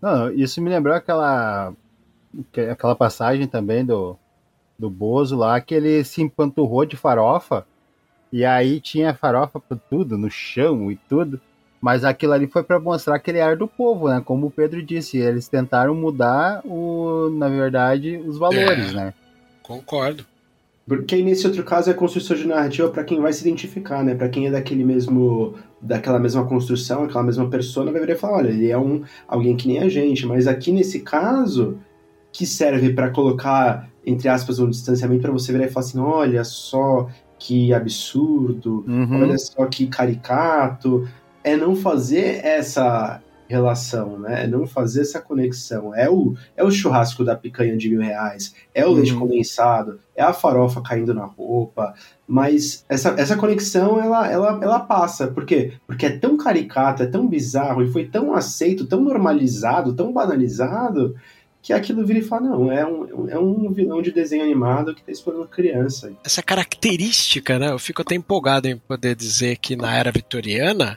Não, isso me lembrou aquela aquela passagem também do do Bozo lá que ele se empanturrou de farofa e aí tinha farofa por tudo, no chão e tudo. Mas aquilo ali foi para mostrar que ele era do povo, né? Como o Pedro disse, eles tentaram mudar, o, na verdade, os valores, é, né? Concordo. Porque aí nesse outro caso é construção de narrativa para quem vai se identificar, né? Para quem é daquele mesmo, daquela mesma construção, aquela mesma persona, vai virar e falar, olha, ele é um alguém que nem a gente. Mas aqui nesse caso, que serve para colocar entre aspas um distanciamento para você virar e falar assim, olha só, que absurdo, uhum. olha só que caricato. É não fazer essa relação, né? É não fazer essa conexão. É o, é o churrasco da picanha de mil reais, é o uhum. leite condensado, é a farofa caindo na roupa, mas essa, essa conexão ela, ela, ela passa. Por quê? Porque é tão caricato, é tão bizarro e foi tão aceito, tão normalizado, tão banalizado que aquilo vira e fala, não, é um, é um vilão de desenho animado que tá explorando criança. Essa característica, né? Eu fico até empolgado em poder dizer que na era vitoriana,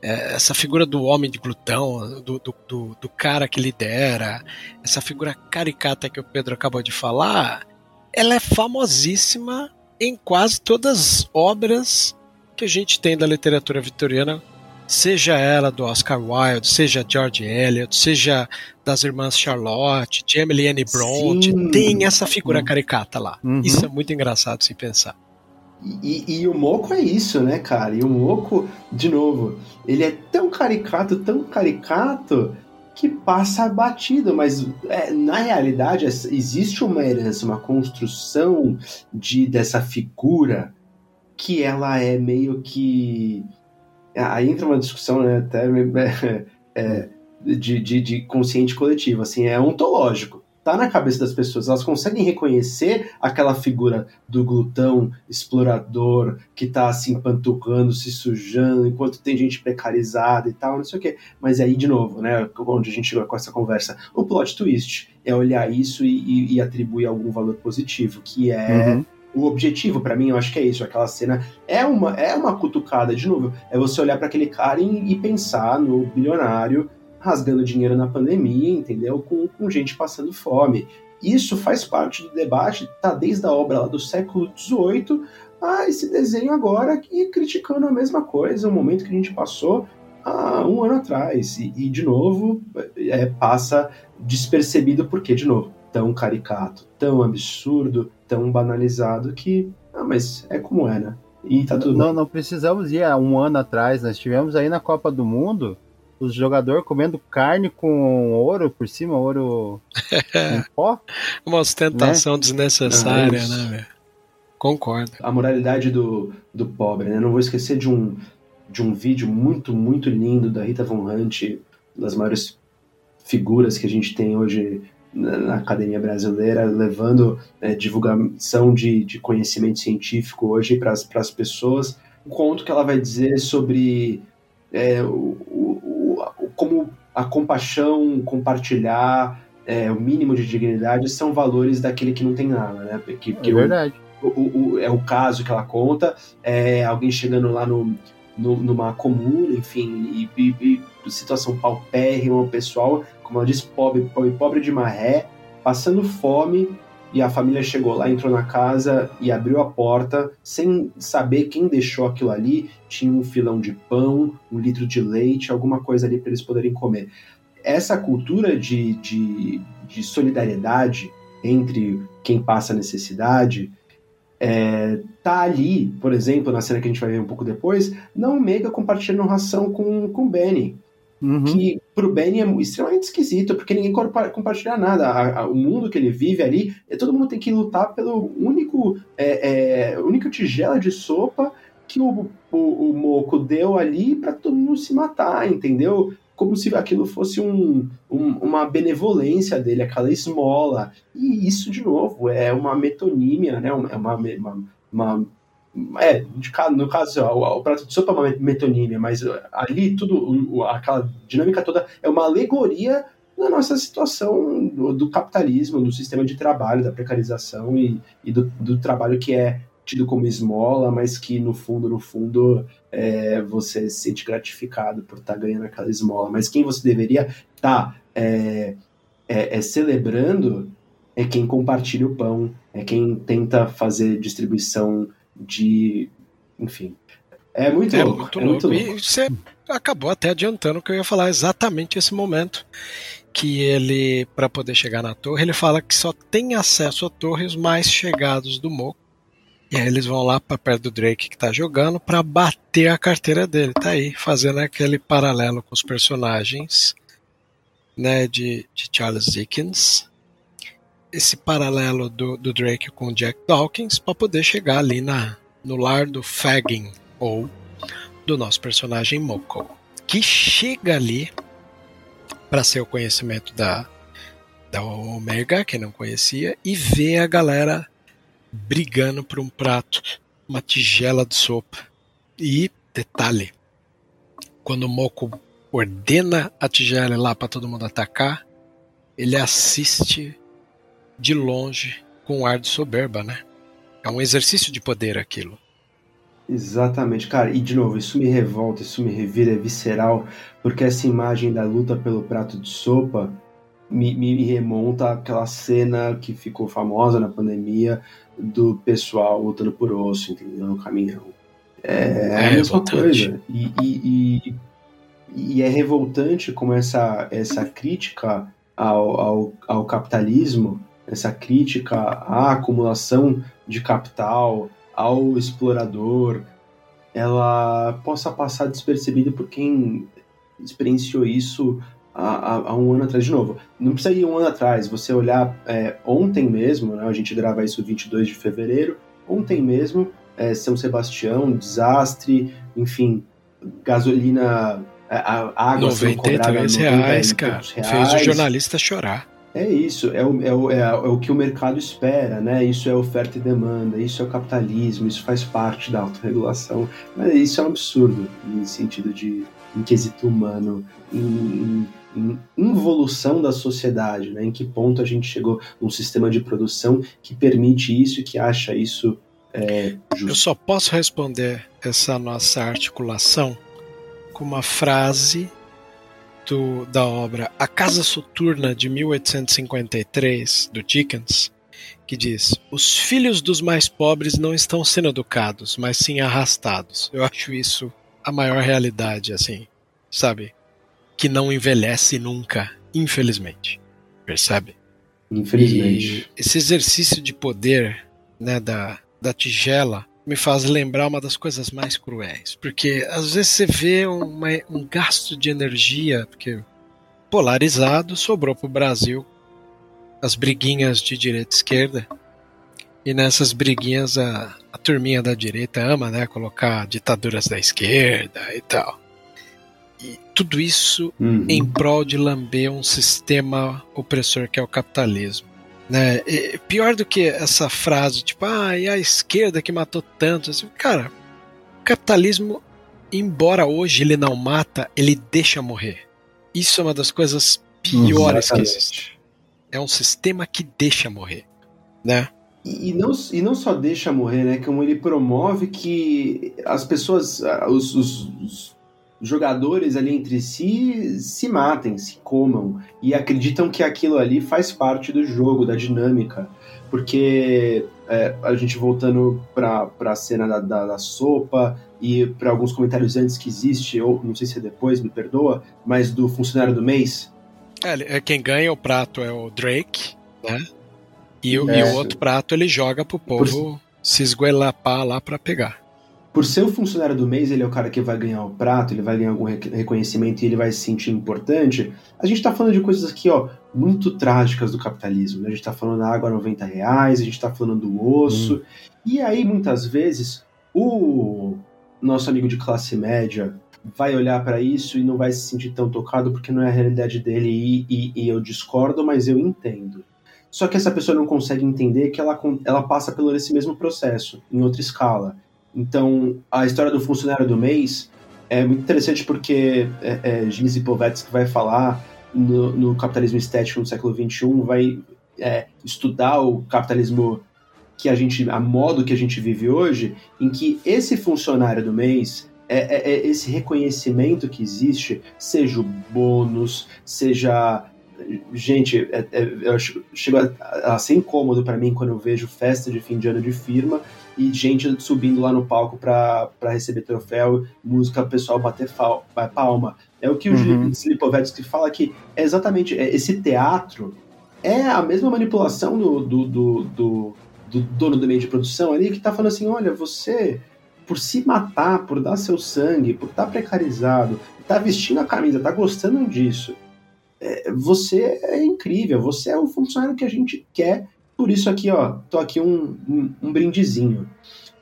é, essa figura do homem de glutão, do, do, do, do, cara que lidera, essa figura caricata que o Pedro acabou de falar, ela é famosíssima em quase todas as obras que a gente tem da literatura vitoriana seja ela do Oscar Wilde, seja George Eliot, seja das irmãs Charlotte, de Emily Anne Bronte, Sim. tem essa figura caricata lá. Uhum. Isso é muito engraçado se pensar. E, e, e, o Moco é isso, né, cara? E o Moco, de novo, ele é tão caricato, tão caricato, que passa batido, mas é, na realidade existe uma herança, uma construção de dessa figura que ela é meio que aí entra uma discussão né, até é, de, de, de, consciente coletivo, assim, é ontológico. Tá na cabeça das pessoas, elas conseguem reconhecer aquela figura do glutão explorador que tá se assim, empanturrando, se sujando, enquanto tem gente precarizada e tal, não sei o quê. Mas aí, de novo, né, onde a gente chegou com essa conversa, o plot twist é olhar isso e, e, e atribuir algum valor positivo, que é uhum o objetivo para mim, eu acho que é isso, aquela cena é uma é uma cutucada de novo, é você olhar para aquele cara e, e, pensar no bilionário rasgando dinheiro na pandemia, entendeu? Com, com gente passando fome. Isso faz parte do debate, tá desde a obra lá do século XVIII a esse desenho agora e criticando a mesma coisa, o momento que a gente passou há um ano atrás. E, e de novo, é, passa despercebido porque, de novo, tão caricato, tão absurdo, tão banalizado que. Ah, mas é como é, né? E tá tudo não, não precisamos ir a um ano atrás. Nós tivemos aí na Copa do Mundo os jogadores comendo carne com ouro por cima, ouro em pó. Uma ostentação né? desnecessária, né, velho? Concordo. A moralidade do, do pobre, né? Não vou esquecer de um, de um vídeo muito, muito lindo da Rita Von Hunt, das maiores figuras que a gente tem hoje na academia brasileira, levando é, divulgação de, de conhecimento científico hoje para as pessoas. Um conto que ela vai dizer sobre é, o, a compaixão, compartilhar, é, o mínimo de dignidade são valores daquele que não tem nada, né? Que, que é verdade. O, o, o, é o caso que ela conta, é alguém chegando lá no, no numa comuna, enfim, e, e, e situação paupérrima, o pessoal, como ela disse, pobre, pobre, pobre de maré, passando fome, e a família chegou lá, entrou na casa e abriu a porta sem saber quem deixou aquilo ali. Tinha um filão de pão, um litro de leite, alguma coisa ali para eles poderem comer. Essa cultura de, de, de solidariedade entre quem passa necessidade é, tá ali, por exemplo, na cena que a gente vai ver um pouco depois, não mega compartilhando ração com, com Benny. Uhum. Que pro Benny é extremamente esquisito, porque ninguém compartilha nada. A, a, o mundo que ele vive ali, é, todo mundo tem que lutar pelo único, é, é, única tigela de sopa que o, o, o Moco deu ali para todo mundo se matar, entendeu? Como se aquilo fosse um, um, uma benevolência dele, aquela esmola. E isso, de novo, é uma metonímia, né? É uma, uma, uma é, no caso, o, o, prato de sopa é uma metonímia, mas ali tudo, aquela dinâmica toda é uma alegoria da nossa situação do, do capitalismo, do sistema de trabalho, da precarização e, e do, do, trabalho que é tido como esmola, mas que no fundo, no fundo, é, você se sente gratificado por estar tá ganhando aquela esmola. Mas quem você deveria estar tá, é, é, é celebrando é quem compartilha o pão, é quem tenta fazer distribuição de. Enfim. É muito é louco. Muito é louco. Muito louco. E você acabou até adiantando que eu ia falar exatamente esse momento. Que ele, para poder chegar na torre, ele fala que só tem acesso a torres mais chegados do Moco. E aí eles vão lá para perto do Drake que tá jogando para bater a carteira dele. Tá aí, fazendo aquele paralelo com os personagens né, de, de Charles Dickens esse paralelo do, do Drake com o Jack Dawkins para poder chegar ali na, no lar do Fagin, ou do nosso personagem Moko, que chega ali para ser o conhecimento da, da Omega, que não conhecia, e vê a galera brigando por um prato, uma tigela de sopa. E, detalhe, quando o Moko ordena a tigela lá para todo mundo atacar, ele assiste de longe com um ar de soberba, né? É um exercício de poder aquilo. Exatamente, cara. E de novo, isso me revolta, isso me revira, é visceral, porque essa imagem da luta pelo prato de sopa me, me remonta àquela cena que ficou famosa na pandemia do pessoal lutando por osso, entendeu? No caminhão. É, é, é a mesma coisa. E, e, e, e, é revoltante como essa, essa crítica ao, ao, ao capitalismo essa crítica à acumulação de capital, ao explorador, ela possa passar despercebida por quem experienciou isso há, há, um ano atrás. De novo, não precisa ir um ano atrás, você olhar é, ontem mesmo, né, a gente grava isso 22 de fevereiro, ontem mesmo, é, São Sebastião, desastre, enfim, gasolina, é, a, água 93 reais, cara. Reais. Fez o jornalista chorar. É isso, é o, é, o, é, o que o mercado espera, né? Isso é oferta e demanda, isso é o capitalismo, isso faz parte da autorregulação. Mas isso é um absurdo, em sentido de em quesito humano, em, em, em involução da sociedade, né? Em que ponto a gente chegou num sistema de produção que permite isso e que acha isso é, justo. Eu só posso responder essa nossa articulação com uma frase da obra A Casa Soturna de 1853, do Dickens, que diz: Os filhos dos mais pobres não estão sendo educados, mas sim arrastados. Eu acho isso a maior realidade, assim, sabe? Que não envelhece nunca, infelizmente. Percebe? Infelizmente. E esse exercício de poder, né, da, da tigela, me faz lembrar uma das coisas mais cruéis. Porque às vezes você vê uma, um gasto de energia, porque polarizado sobrou para o Brasil as briguinhas de direita e esquerda. E nessas briguinhas a, a turminha da direita ama né, colocar ditaduras da esquerda e tal. E tudo isso uhum. em prol de lamber um sistema opressor que é o capitalismo. Né? E, pior do que essa frase, tipo, ah, e a esquerda que matou tanto. Assim, cara, o capitalismo, embora hoje ele não mata, ele deixa morrer. Isso é uma das coisas piores Exatamente. que existe. é um sistema que deixa morrer, né? E, e não, e não só deixa morrer, né? Como ele promove que as pessoas, os, os, os jogadores ali entre si se matem, se comam e acreditam que aquilo ali faz parte do jogo, da dinâmica. Porque é, a gente voltando para a cena da, da, da, sopa e para alguns comentários antes que existe, ou não sei se é depois, me perdoa, mas do funcionário do mês. É, é quem ganha o prato é o Drake, né? E, e o outro prato ele joga pro povo Por... se esguelapar lá para pegar por ser o funcionário do mês, ele é o cara que vai ganhar o prato, ele vai ganhar algum reconhecimento e ele vai se sentir importante. A gente tá falando de coisas aqui, ó, muito trágicas do capitalismo. Né? A gente tá falando da água a 90 reais, a gente tá falando do osso. Hum. E aí, muitas vezes, o nosso amigo de classe média vai olhar para isso e não vai se sentir tão tocado porque não é a realidade dele e, e, e eu discordo, mas eu entendo. Só que essa pessoa não consegue entender que ela, ela passa pelo esse mesmo processo, em outra escala. Então, a história do funcionário do mês é muito interessante porque é, é, Gilles Lipovetsky vai falar no, no, capitalismo estético no século XXI, vai é, estudar o capitalismo que a gente, a modo que a gente vive hoje, em que esse funcionário do mês é, é, é esse reconhecimento que existe, seja o bônus, seja gente, é, é, eu chego a, a ser incômodo para mim quando eu vejo festa de fim de ano de firma e gente subindo lá no palco para receber troféu, música, o pessoal bater palma. É o que uhum. o Slipovetsky fala que é exatamente é, esse teatro é a mesma manipulação do, do, do, do, do dono do meio de produção ali que está falando assim, olha, você por se matar, por dar seu sangue, por estar tá precarizado, tá vestindo a camisa, tá gostando disso, é, você é incrível, você é o funcionário que a gente quer por isso aqui, ó, tô aqui um, um, um brindezinho.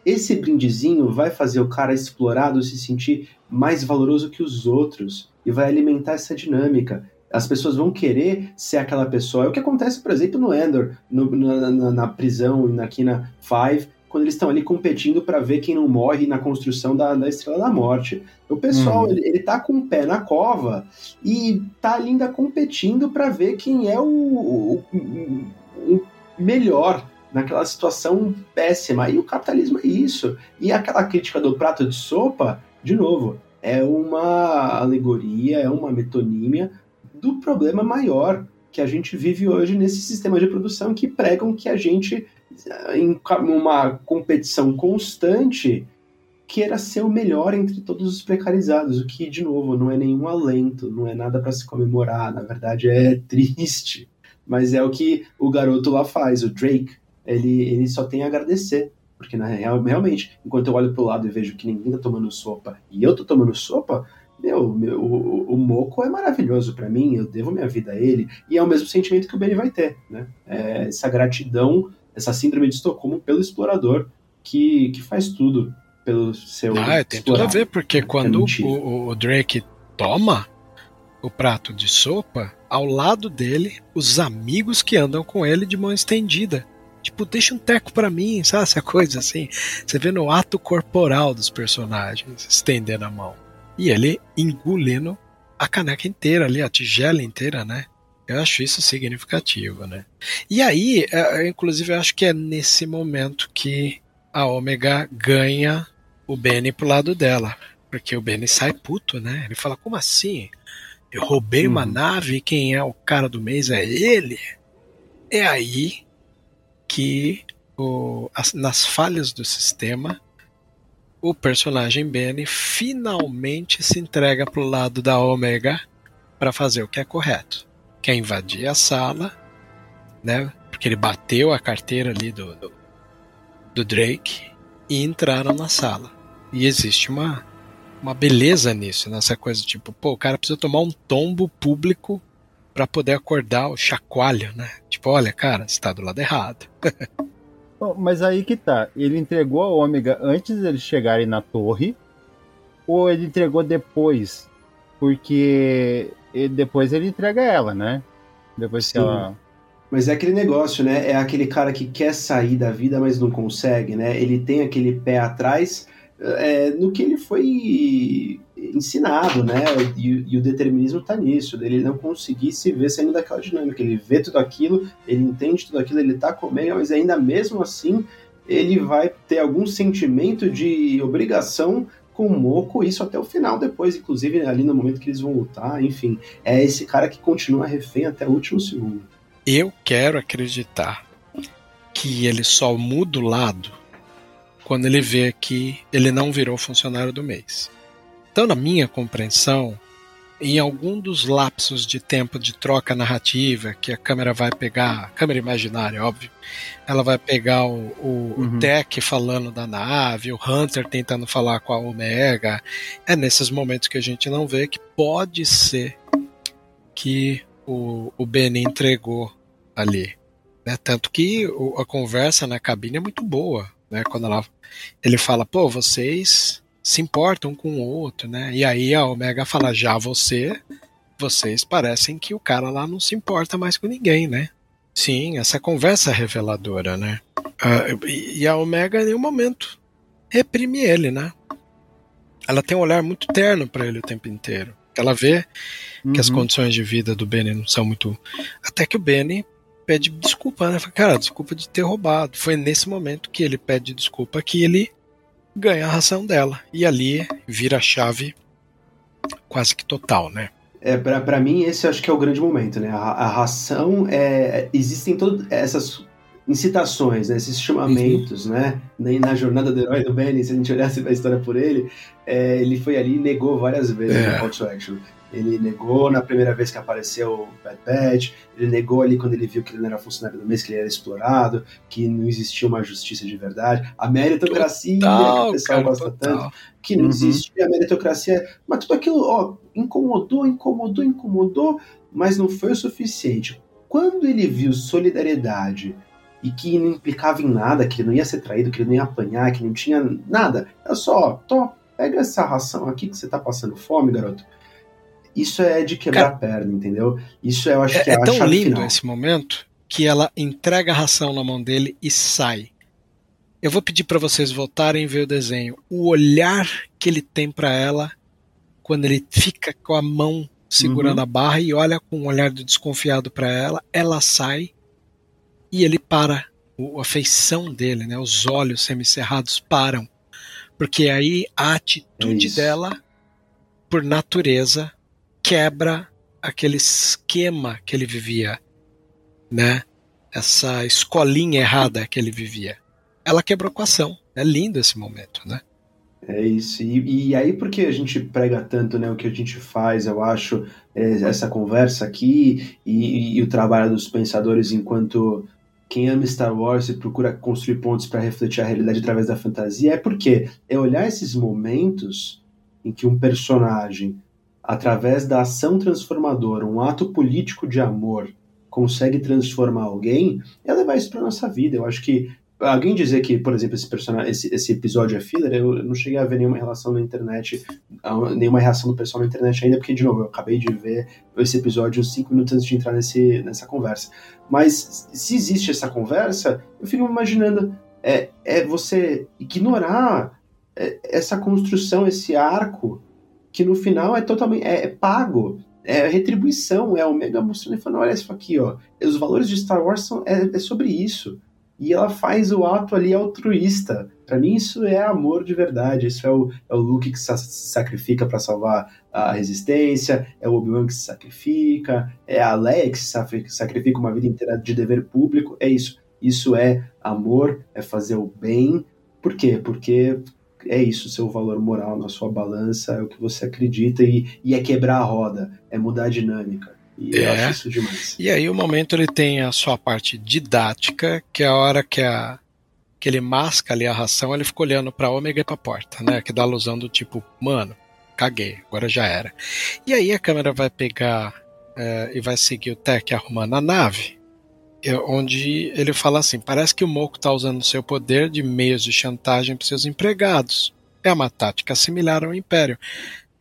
Esse brindezinho vai fazer o cara explorado se sentir mais valoroso que os outros e vai alimentar essa dinâmica. As pessoas vão querer ser aquela pessoa. É o que acontece, por exemplo, no Endor, no, na, na, na, prisão, na Kina 5, quando eles estão ali competindo para ver quem não morre na construção da, da Estrela da Morte. O pessoal, hum. ele, ele tá com o pé na cova e tá ainda competindo para ver quem é o, o, o, o melhor naquela situação péssima. E o capitalismo é isso. E aquela crítica do prato de sopa, de novo, é uma alegoria, é uma metonímia do problema maior que a gente vive hoje nesse sistema de produção que pregam que a gente, em uma competição constante, queira ser o melhor entre todos os precarizados, o que, de novo, não é nenhum alento, não é nada para se comemorar, na verdade é triste. Mas é o que o garoto lá faz, o Drake. Ele, ele só tem a agradecer. Porque na real, realmente, enquanto eu olho pro lado e vejo que ninguém tá tomando sopa e eu tô tomando sopa, meu, meu o, o Moco é maravilhoso para mim, eu devo minha vida a ele, e é o mesmo sentimento que o Benny vai ter, né? É essa gratidão, essa síndrome de Estocolmo pelo explorador que, que faz tudo pelo seu. Ah, tem tudo a ver, porque é quando o, o Drake toma o prato de sopa, ao lado dele, os amigos que andam com ele de mão estendida. Tipo, deixa um teco para mim, sabe? Essa coisa assim. Você vê no ato corporal dos personagens estendendo a mão. E ele engolindo a caneca inteira ali, a tigela inteira, né? Eu acho isso significativo, né? E aí, é, inclusive, eu acho que é nesse momento que a Ômega ganha o Benny pro lado dela. Porque o Benny sai puto, né? Ele fala, como assim? Eu roubei uma uhum. nave e quem é o cara do mês é ele. É aí que o, as, nas falhas do sistema o personagem Benny finalmente se entrega pro lado da Omega para fazer o que é correto. Que é invadir a sala, né? Porque ele bateu a carteira ali do, do, do Drake e entraram na sala. E existe uma uma beleza nisso, nessa coisa tipo, pô, o cara precisa tomar um tombo público para poder acordar o chacoalho, né? Tipo, olha, cara, você tá do lado errado. Mas aí que tá, ele entregou a Ômega antes deles chegarem na torre, ou ele entregou depois? Porque depois ele entrega ela, né? Depois Sim. que ela. Mas é aquele negócio, né? É aquele cara que quer sair da vida, mas não consegue, né? Ele tem aquele pé atrás, é, no que ele foi ensinado, né? E, e o determinismo está nisso, dele não conseguir se ver saindo daquela dinâmica. Ele vê tudo aquilo, ele entende tudo aquilo, ele tá comendo, mas ainda mesmo assim ele vai ter algum sentimento de obrigação com o Moco, isso até o final depois, inclusive ali no momento que eles vão lutar, enfim. É esse cara que continua refém até o último segundo. Eu quero acreditar que ele só muda o lado quando ele vê que ele não virou funcionário do mês. Então, na minha compreensão, em algum dos lapsos de tempo de troca narrativa que a câmera vai pegar, câmera imaginária, óbvio, ela vai pegar o, o, uhum. o Tech falando da nave, o Hunter tentando falar com a Omega. É nesses momentos que a gente não vê que pode ser que o, o Benny entregou ali. Né? Tanto que o, a conversa na cabine é muito boa. Né? Quando ela, ele fala, pô, vocês se importam com o outro, né? E aí a Omega fala, já você, vocês parecem que o cara lá não se importa mais com ninguém, né? Sim, essa conversa é reveladora, né? Uh, e a Omega em nenhum momento reprime ele, né? Ela tem um olhar muito terno para ele o tempo inteiro. Ela vê uhum. que as uhum. condições de vida do Benny não são muito. Até que o Benny pede desculpa, né? Fala, cara, desculpa de ter roubado. Foi nesse momento que ele pede desculpa que ele ganha a ração dela. E ali vira a chave quase que total, né? É, para mim, esse acho que é o grande momento, né? A, a ração é. Existem todas essas incitações, né? esses chamamentos, uhum. né? Na jornada do herói do Benny, se a gente olhasse a história por ele, é, ele foi ali e negou várias vezes é. o call to action. Ele negou na primeira vez que apareceu o Bad Batch, ele negou ali quando ele viu que ele não era funcionário do mês, que ele era explorado, que não existia uma justiça de verdade. A meritocracia, total, que o pessoal cara, gosta total. tanto, que não uhum. existia a meritocracia. Mas tudo aquilo, ó, incomodou, incomodou, incomodou, mas não foi o suficiente. Quando ele viu solidariedade e que não implicava em nada, que ele não ia ser traído, que ele não ia apanhar, que não tinha nada, é só, ó, pega essa ração aqui que você tá passando fome, garoto isso é de quebrar Cara, a perna, entendeu? Isso eu acho é, que é, é tão lindo final. esse momento que ela entrega a ração na mão dele e sai. Eu vou pedir para vocês voltarem e ver o desenho. O olhar que ele tem para ela quando ele fica com a mão segurando uhum. a barra e olha com um olhar de desconfiado para ela, ela sai e ele para. A feição dele, né, os olhos semicerrados param. Porque aí a atitude dela, por natureza, quebra aquele esquema que ele vivia, né? Essa escolinha errada que ele vivia. Ela quebrou com a ação. É lindo esse momento, né? É isso. E, e, aí, porque a gente prega tanto né, o que a gente faz, eu acho, é, essa conversa aqui e, e, o trabalho dos pensadores enquanto quem ama Star Wars e procura construir pontos para refletir a realidade através da fantasia, é porque é olhar esses momentos em que um personagem através da ação transformadora, um ato político de amor, consegue transformar alguém, é levar isso para nossa vida. Eu acho que alguém dizer que, por exemplo, esse, personagem, esse, esse episódio é filler, eu não cheguei a ver nenhuma relação na internet, nenhuma reação do pessoal na internet ainda, porque, de novo, eu acabei de ver esse episódio cinco minutos antes de entrar nesse, nessa conversa. Mas se existe essa conversa, eu fico imaginando, é, é você ignorar é, essa construção, esse arco que no final é totalmente é, é pago, é retribuição, é a Omega mostrando e falando, olha isso aqui, ó, os valores de Star Wars são, é, é sobre isso. E ela faz o ato ali altruísta. Para mim isso é amor de verdade, isso é o, é o Luke que se sacrifica para salvar a resistência, é o Obi-Wan que se sacrifica, é a Leia que se sacrifica uma vida inteira de dever público, é isso. Isso é amor, é fazer o bem. Por quê? Porque é isso, seu valor moral na sua balança, é o que você acredita e, e é quebrar a roda, é mudar a dinâmica. E é. eu acho isso demais. E aí o momento ele tem a sua parte didática, que é a hora que a que ele masca ali a ração, ele fica olhando para Ômega e para porta, né? Que dá alusão do tipo, mano, caguei, agora já era. E aí a câmera vai pegar é, e vai seguir o Tech arrumando a nave, é onde ele fala assim: parece que o Moco está usando seu poder de meios de chantagem para seus empregados. É uma tática similar ao Império.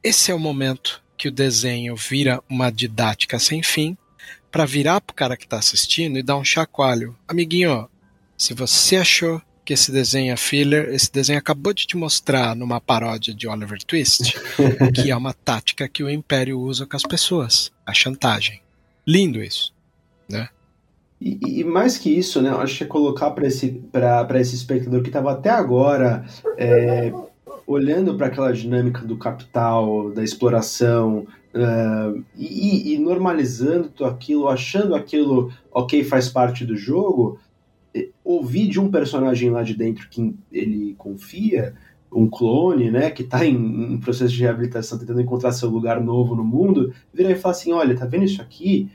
Esse é o momento que o desenho vira uma didática sem fim para virar para o cara que está assistindo e dar um chacoalho. Amiguinho, se você achou que esse desenho é filler. Esse desenho acabou de te mostrar numa paródia de Oliver Twist que é uma tática que o Império usa com as pessoas, a chantagem. Lindo isso, né? E, e, mais que isso, né, acho que é colocar para esse, esse espectador que estava até agora é, olhando para aquela dinâmica do capital, da exploração, uh, e, e, normalizando tudo aquilo, achando aquilo, ok, faz parte do jogo, ouvir de um personagem lá de dentro que ele confia, um clone, né, que está em, em, processo de reabilitação, tentando encontrar seu lugar novo no mundo, virar e falar assim, olha, tá vendo isso aqui?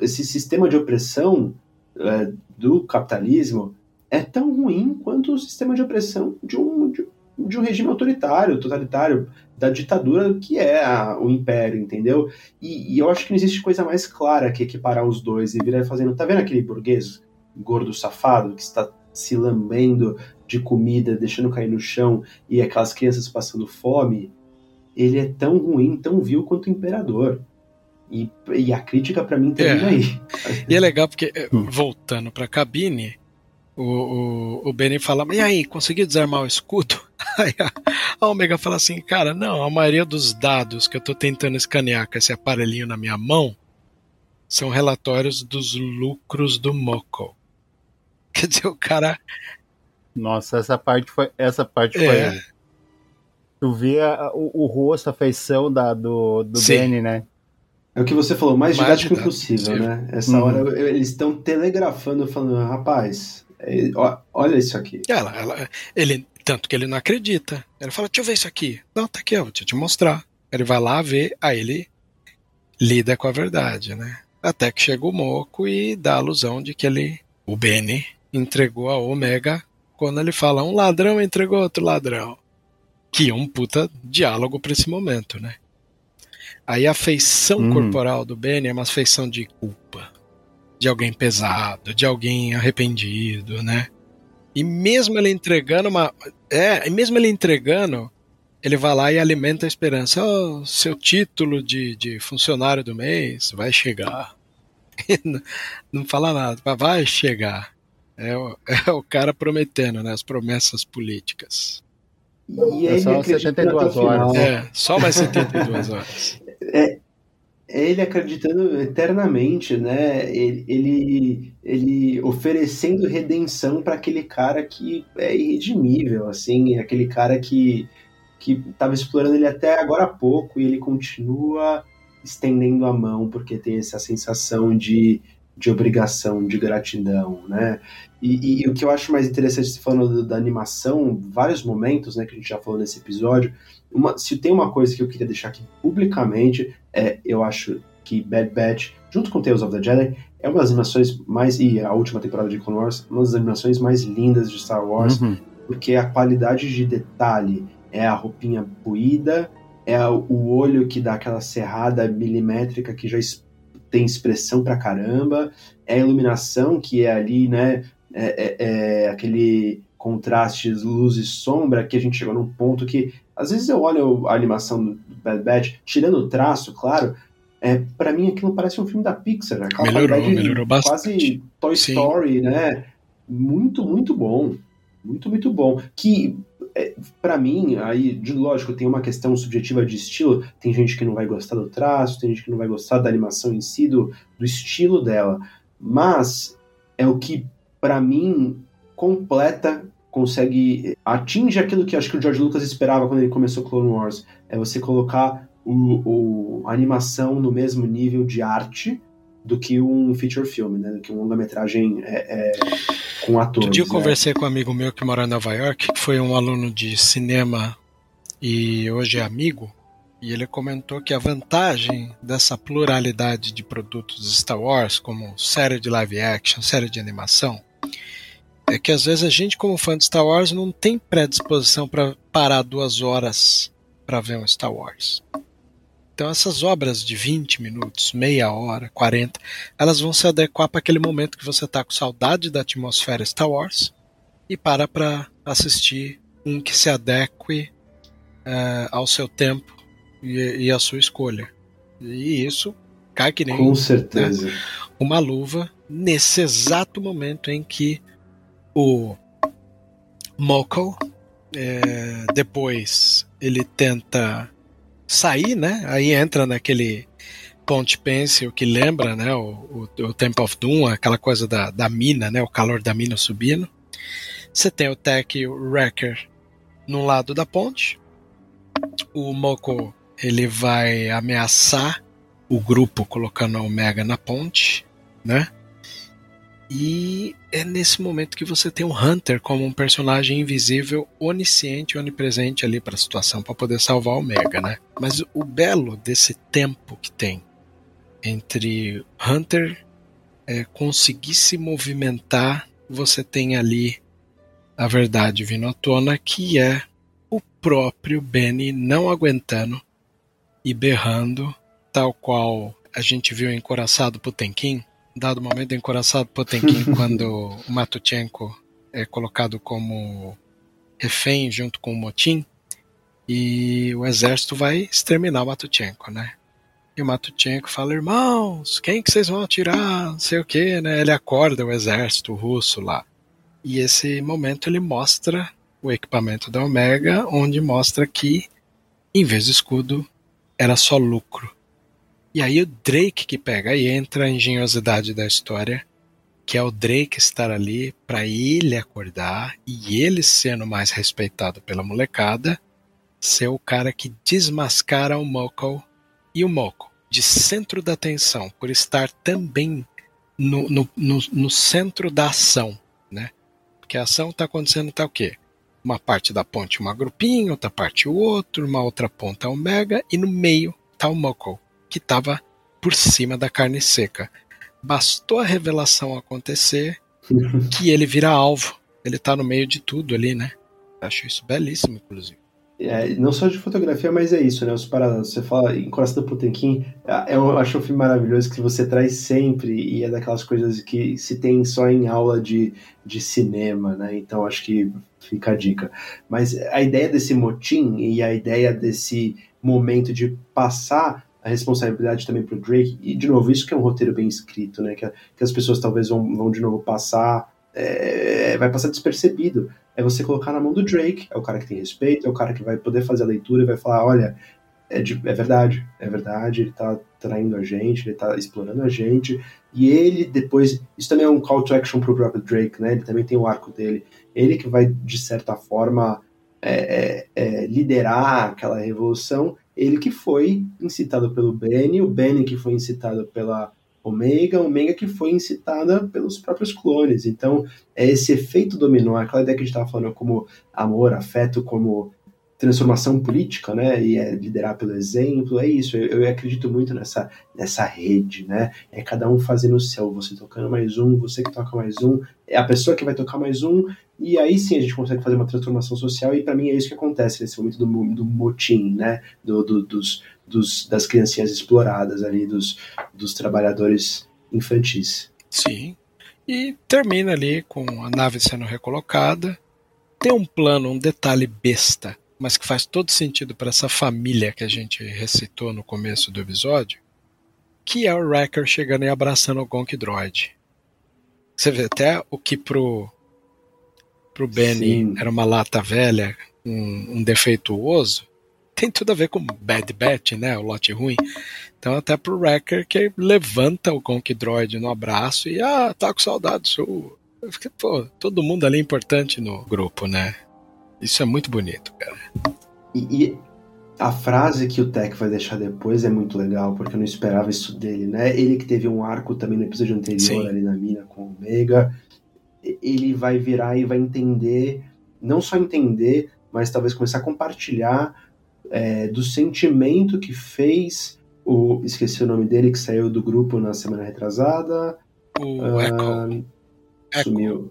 esse sistema de opressão é, do capitalismo é tão ruim quanto o sistema de opressão de um, de, de um regime autoritário, totalitário, da ditadura que é a, o império, entendeu? E, e, eu acho que não existe coisa mais clara que equiparar os dois e virar fazendo. Tá vendo aquele burguês gordo safado que está se lambendo de comida, deixando cair no chão e aquelas crianças passando fome? Ele é tão ruim, tão vil quanto o imperador. E, e a crítica para mim termina é. aí. E é legal porque, eh, hum. voltando pra cabine, o, o, o Benny fala, e aí, conseguiu desarmar o escudo? Aí a, Omega fala assim, cara, não, a maioria dos dados que eu tô tentando escanear com esse aparelhinho na minha mão são relatórios dos lucros do Moko. Quer dizer, o cara. Nossa, essa parte foi. Essa parte é. foi. Tu via o, o rosto, a feição da, do, do Benny, né? É o que você falou, mais, mais didático impossível, né? Essa uhum. hora eles estão telegrafando, falando, rapaz, é, olha isso aqui. Ela, ela, ele, tanto que ele não acredita. Ele fala, deixa eu ver isso aqui. Não, tá aqui, ó, eu te mostrar. Ele vai lá ver, aí ele lida com a verdade, né? Até que chega o Moco e dá a alusão de que ele, o Benny, entregou a Omega quando ele fala, um ladrão entregou outro ladrão. Que é um puta diálogo para esse momento, né? Aí a feição hum. corporal do Benny é uma feição de culpa, de alguém pesado, de alguém arrependido, né? E mesmo ele entregando uma. É, e mesmo ele entregando, ele vai lá e alimenta a esperança. Oh, seu título de, de funcionário do mês vai chegar. não, fala nada, mas vai chegar. É o, é o cara prometendo, né? As promessas políticas. E é só 72 horas. É, só mais 72 horas é ele acreditando eternamente, né? Ele, ele, ele oferecendo redenção para aquele cara que é irredimível, assim, aquele cara que que estava explorando ele até agora há pouco e ele continua estendendo a mão porque tem essa sensação de, de obrigação, de gratidão, né? E, e, e o que eu acho mais interessante, falando da animação, vários momentos, né, que a gente já falou nesse episódio, uma, se tem uma coisa que eu queria deixar aqui publicamente, é eu acho que Bad Batch, junto com Tales of the Jedi, é uma das animações mais. E a última temporada de Clone Wars, uma das animações mais lindas de Star Wars, uhum. porque a qualidade de detalhe é a roupinha poída, é o olho que dá aquela serrada milimétrica que já tem expressão pra caramba, é a iluminação que é ali, né? É, é, é aquele contraste luz e sombra que a gente chegou num ponto que às vezes eu olho a animação do Bad Batch, tirando o traço, claro, é, para mim aquilo parece um filme da Pixar. Né? Aquela melhorou, melhorou bastante. Quase Toy Sim. Story, né? Muito, muito bom. Muito, muito bom. Que, é, para mim, aí, de lógico, tem uma questão subjetiva de estilo. Tem gente que não vai gostar do traço, tem gente que não vai gostar da animação em si, do, do estilo dela. Mas é o que, para mim, completa consegue atinge aquilo que acho que o George Lucas esperava quando ele começou Clone Wars, é você colocar o, o a animação no mesmo nível de arte do que um feature film, né? Do que um longa-metragem é, é, com atores. Um dia eu né? conversei com um amigo meu que mora em Nova York, que foi um aluno de cinema e hoje é amigo, e ele comentou que a vantagem dessa pluralidade de produtos Star Wars, como série de live action, série de animação, é que às vezes a gente, como fã de Star Wars, não tem predisposição para parar duas horas para ver um Star Wars. Então essas obras de 20 minutos, meia hora, 40, elas vão se adequar para aquele momento que você está com saudade da atmosfera Star Wars e para para assistir um que se adeque uh, ao seu tempo e, e à sua escolha. E isso cai que nem com certeza né, uma luva nesse exato momento em que o Moko. É, depois ele tenta sair, né? Aí entra naquele Ponte Pencil que lembra, né? O, o, o Temple of Doom, aquela coisa da, da mina, né? O calor da mina subindo. Você tem o Tech e o Wrecker no lado da ponte. O Moko ele vai ameaçar o grupo colocando a Omega na ponte, né? E é nesse momento que você tem o Hunter como um personagem invisível, onisciente, onipresente ali para a situação para poder salvar o Omega, né? Mas o belo desse tempo que tem entre Hunter é, conseguir se movimentar, você tem ali a verdade vindo à tona, que é o próprio Benny não aguentando e berrando, tal qual a gente viu encoraçado Potemkin, dado momento encoraçado Potemkin quando o Matuchenko é colocado como refém junto com o Motim e o exército vai exterminar o Matuchenko, né? E o Matuchenko fala, irmãos, quem que vocês vão atirar? Não sei o que, né? Ele acorda o exército russo lá. E esse momento ele mostra o equipamento da Omega, onde mostra que, em vez de escudo, era só lucro. E aí o Drake que pega, aí entra a engenhosidade da história, que é o Drake estar ali para ele acordar e ele sendo mais respeitado pela molecada, ser o cara que desmascara o Moko e o Moko, de centro da atenção, por estar também no, no, no, no centro da ação, né? Porque a ação está acontecendo tá o quê? uma parte da ponte uma grupinha, outra parte o outro, uma outra ponta Omega e no meio tá o Moko, que estava por cima da carne seca. Bastou a revelação acontecer que ele vira alvo. Ele tá no meio de tudo ali, né? Acho isso belíssimo, inclusive. É, não só de fotografia, mas é isso, né? Os paralelos. Você fala em Coração do Potemkin, é, eu acho um filme maravilhoso que você traz sempre e é daquelas coisas que se tem só em aula de, de cinema, né? Então acho que fica a dica. Mas a ideia desse motim e a ideia desse momento de passar a responsabilidade também pro Drake, e de novo, isso que é um roteiro bem escrito, né? Que, que as pessoas talvez vão, vão de novo passar, é, vai passar despercebido. É você colocar na mão do Drake, é o cara que tem respeito, é o cara que vai poder fazer a leitura e vai falar, olha, é, de, é verdade, é verdade, ele tá traindo a gente, ele tá explorando a gente, e ele depois, isso também é um call to action pro próprio Drake, né, ele também tem o arco dele, ele que vai, de certa forma, é, é, é liderar aquela revolução, ele que foi incitado pelo Benny, o Benny que foi incitado pela Omega, Omega que foi incitada pelos próprios clones. Então, é esse efeito dominó, aquela ideia que a gente estava falando como amor, afeto, como transformação política, né, e é liderar pelo exemplo, é isso, eu, eu, acredito muito nessa, nessa rede, né, é cada um fazendo o seu, você tocando mais um, você que toca mais um, é a pessoa que vai tocar mais um, e aí sim a gente consegue fazer uma transformação social, e para mim é isso que acontece nesse momento do, do motim, né, do, do, dos, dos, das criancinhas exploradas ali, dos, dos trabalhadores infantis. Sim. E termina ali com a nave sendo recolocada. Tem um plano, um detalhe besta, mas que faz todo sentido para essa família que a gente recitou no começo do episódio, que é o Wrecker chegando e abraçando o Gonk Droid. Você vê até o que pro, pro Benny Sim. era uma lata velha, um, um defeituoso, tem tudo a ver com Bad Batch, né? O lote ruim. Então até pro Wrecker que levanta o Conk Droid no abraço e ah, tá com saudade sua. Pô, todo mundo ali é importante no grupo, né? Isso é muito bonito, cara. E, e, a frase que o Tech vai deixar depois é muito legal, porque eu não esperava isso dele, né? Ele que teve um arco também no episódio anterior Sim. ali na mina com o Omega. Ele vai virar e vai entender, não só entender, mas talvez começar a compartilhar é, do sentimento que fez o. Esqueci o nome dele, que saiu do grupo na semana retrasada. O Echo. Sumiu.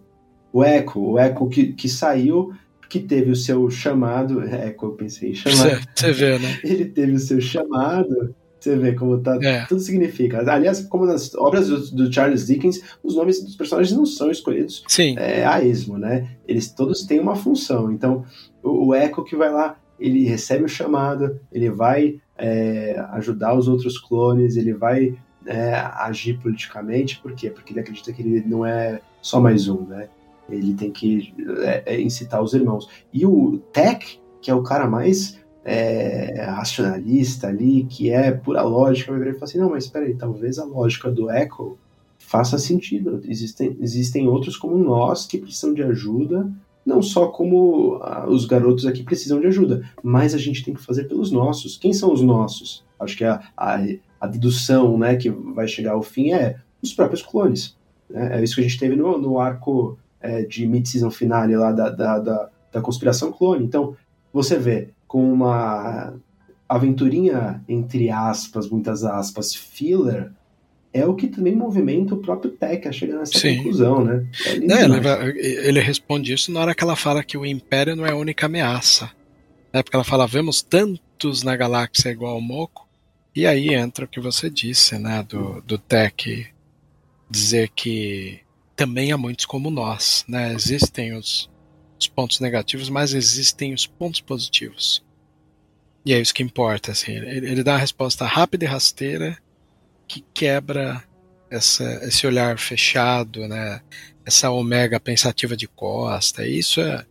O Echo, o Echo que, que saiu, que teve o seu chamado. Echo, eu pensei em chamar. Você vê, né? Ele teve o seu chamado. Você vê como tá, é. tudo significa. Aliás, como nas obras do, do, Charles Dickens, os nomes dos personagens não são escolhidos é, a esmo, né? Eles todos têm uma função. Então, o, o Echo que vai lá ele recebe o chamado, ele vai é, ajudar os outros clones, ele vai é, agir politicamente, por quê? Porque ele acredita que ele não é só mais um, né? Ele tem que é, é, incitar os irmãos. E o Tech, que é o cara mais é, racionalista ali, que é pura lógica, vai virar e falar assim: não, mas espera aí, talvez a lógica do Echo faça sentido. Existem, existem outros como nós que precisam de ajuda, não só como ah, os garotos aqui precisam de ajuda, mas a gente tem que fazer pelos nossos. Quem são os nossos? Acho que a, a, a dedução né, que vai chegar ao fim é os próprios clones. Né? É isso que a gente teve no, no arco é, de mid-season finale lá da, da, da, da conspiração clone. Então, você vê com uma aventurinha, entre aspas, muitas aspas, filler, é o que também movimenta o próprio Tech a chegar nessa Sim. conclusão, né? É ele, ele, responde isso na hora que ela fala que o Império não é a única ameaça. É porque ela fala, vemos tantos na galáxia igual ao Moco, e aí entra o que você disse, né, do, do Tech dizer que também há muitos como nós, né? Existem os, os pontos negativos, mas existem os pontos positivos. E é isso que importa, assim. Ele, ele dá uma resposta rápida e rasteira que quebra essa, esse olhar fechado, né? Essa omega pensativa de costa. Isso é,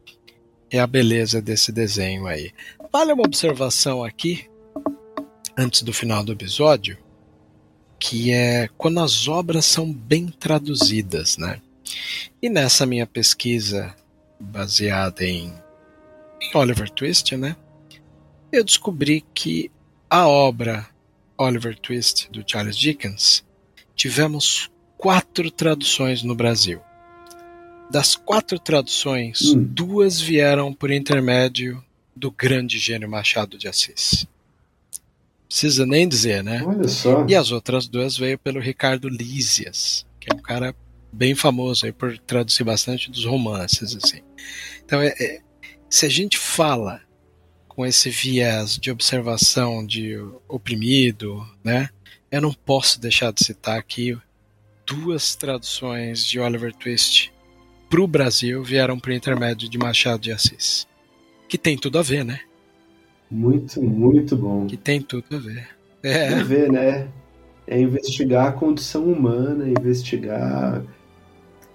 é a beleza desse desenho aí. Vale uma observação aqui, antes do final do episódio, que é quando as obras são bem traduzidas, né? E nessa minha pesquisa baseada em, em Oliver Twist, né? Eu descobri que a obra Oliver Twist do Charles Dickens tivemos quatro traduções no Brasil. Das quatro traduções, hum. duas vieram por intermédio do grande gênio Machado de Assis precisa nem dizer, né? Olha só. E as outras duas veio pelo Ricardo Lísias, que é um cara bem famoso aí por traduzir bastante dos romances, assim. Então, é, é, se a gente fala com esse viés de observação de oprimido, né? Eu não posso deixar de citar aqui duas traduções de Oliver Twist para o Brasil vieram por intermédio de Machado de Assis, que tem tudo a ver, né? Muito, muito bom. Que tem tudo a ver. É. Tem a ver, né? É investigar a condição humana, investigar.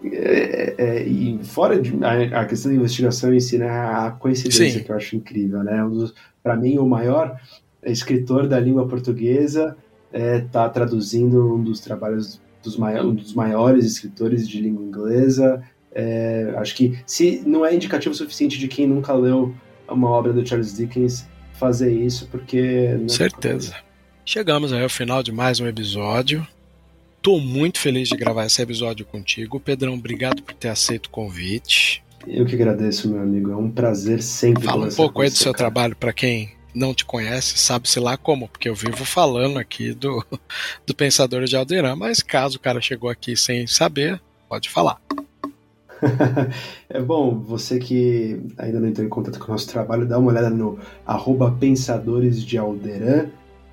É, é, e fora de a, a, questão da investigação em si, né, a coincidência Sim. que eu acho incrível, né? Um para mim, o maior escritor da língua portuguesa está é, traduzindo um dos trabalhos dos, mai um dos maiores escritores de língua inglesa. É, acho que se não é indicativo suficiente de quem nunca leu uma obra do Charles Dickens, fazer isso, porque. Né? Certeza. Chegamos aí ao final de mais um episódio. Tô muito feliz de gravar esse episódio contigo. Pedrão, obrigado por ter aceito o convite. Eu que agradeço, meu amigo. É um prazer sempre. Fala um pouco aí do seu cara. trabalho para quem não te conhece, sabe-se lá como, porque eu vivo falando aqui do, do Pensador de Aldeirão, mas caso o cara chegou aqui sem saber, pode falar. é bom, você que ainda não entrou em contato com o nosso trabalho, dá uma olhada no arroba Pensadores de Alderan,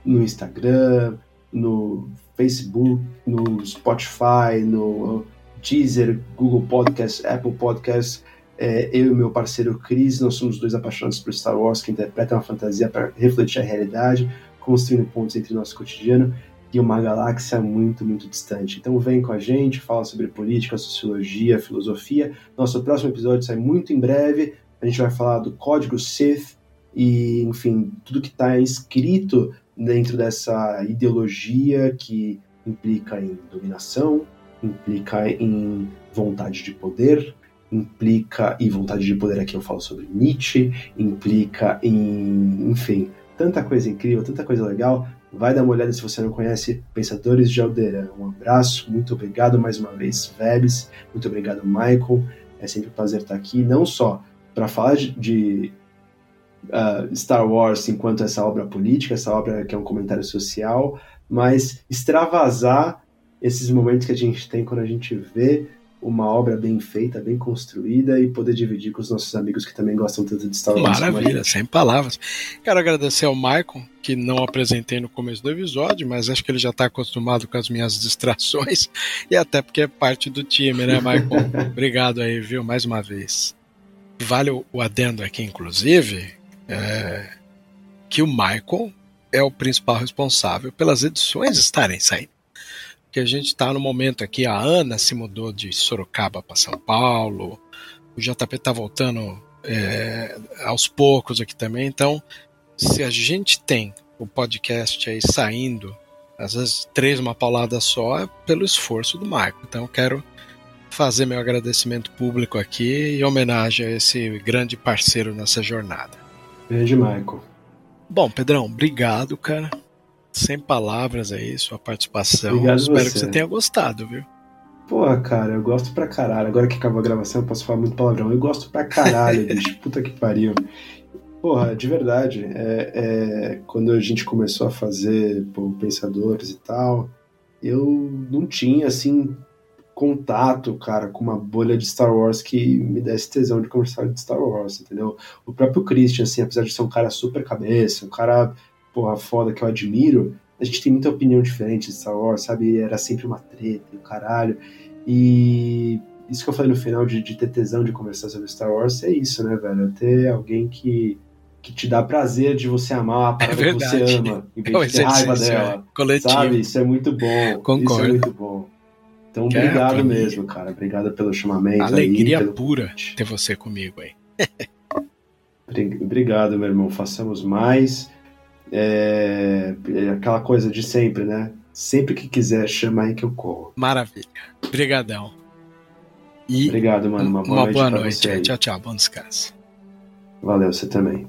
no Instagram, no Facebook, no Spotify, no Deezer, Google Podcast, Apple Podcast. É, eu e meu parceiro Chris, nós somos dois apaixonados por Star Wars que interpretam a fantasia para refletir a realidade, construindo pontos entre o nosso cotidiano e uma galáxia muito, muito distante. Então vem com a gente, fala sobre política, sociologia, filosofia. Nosso próximo episódio sai muito em breve. A gente vai falar do código Sith e, enfim, tudo que está escrito dentro dessa ideologia que implica em dominação, implica em vontade de poder, implica e vontade de poder aqui eu falo sobre Nietzsche, implica em, enfim, tanta coisa incrível, tanta coisa legal. Vai dar uma olhada se você não conhece Pensadores de Alderan. Um abraço, muito obrigado mais uma vez, Vebs. Muito obrigado, Michael. É sempre um prazer estar aqui, não só para falar de, de uh, Star Wars enquanto essa obra política, essa obra que é um comentário social, mas extravasar esses momentos que a gente tem quando a gente vê uma obra bem feita, bem construída e poder dividir com os nossos amigos que também gostam tanto de Star Wars. Maravilha, sem palavras. Quero agradecer ao Michael, que não apresentei no começo do episódio, mas acho que ele já está acostumado com as minhas distrações e até porque é parte do time, né, Michael? Obrigado aí, viu, mais uma vez. Vale o adendo aqui, inclusive, é, que o Michael é o principal responsável pelas edições estarem saindo porque a gente está no momento aqui, a Ana se mudou de Sorocaba para São Paulo, o JP está voltando é, aos poucos aqui também, então se a gente tem o podcast aí saindo, às vezes três uma paulada só, é pelo esforço do Marco. Então eu quero fazer meu agradecimento público aqui em homenagem a esse grande parceiro nessa jornada. Beijo, Michael. Bom, Pedrão, obrigado, cara. Sem palavras aí, sua participação. Obrigado Espero você. que você tenha gostado, viu? Porra, cara, eu gosto pra caralho. Agora que acabou a gravação, eu posso falar muito palavrão. Eu gosto pra caralho, bicho. Puta que pariu. Porra, de verdade. É, é, quando a gente começou a fazer pô, Pensadores e tal, eu não tinha, assim, contato, cara, com uma bolha de Star Wars que me desse tesão de conversar de Star Wars, entendeu? O próprio Christian, assim, apesar de ser um cara super cabeça, um cara, porra, foda que eu admiro, a gente tem muita opinião diferente de Star Wars, sabe? Era sempre uma treta e o caralho. E isso que eu falei no final de, de ter tesão de conversar sobre Star Wars é isso, né, velho? É ter alguém que, que te dá prazer de você amar a parada que você ama, em É vez de ter raiva dela. é, coletivo. Sabe? Isso é muito bom. Isso Concordo. é muito bom. Então, é, obrigado pra mim, mesmo, cara. Obrigado pelo chamamento. Alegria aí, pelo... pura ter você comigo aí. Obri- Obrigado, meu irmão. Façamos mais. É... é aquela coisa de sempre, né? Sempre que quiser, chama aí que eu corro. Maravilha. Obrigadão. E Obrigado, mano. Uma boa uma noite boa noite. Tchau, tchau. Bom descanso. Valeu, você também.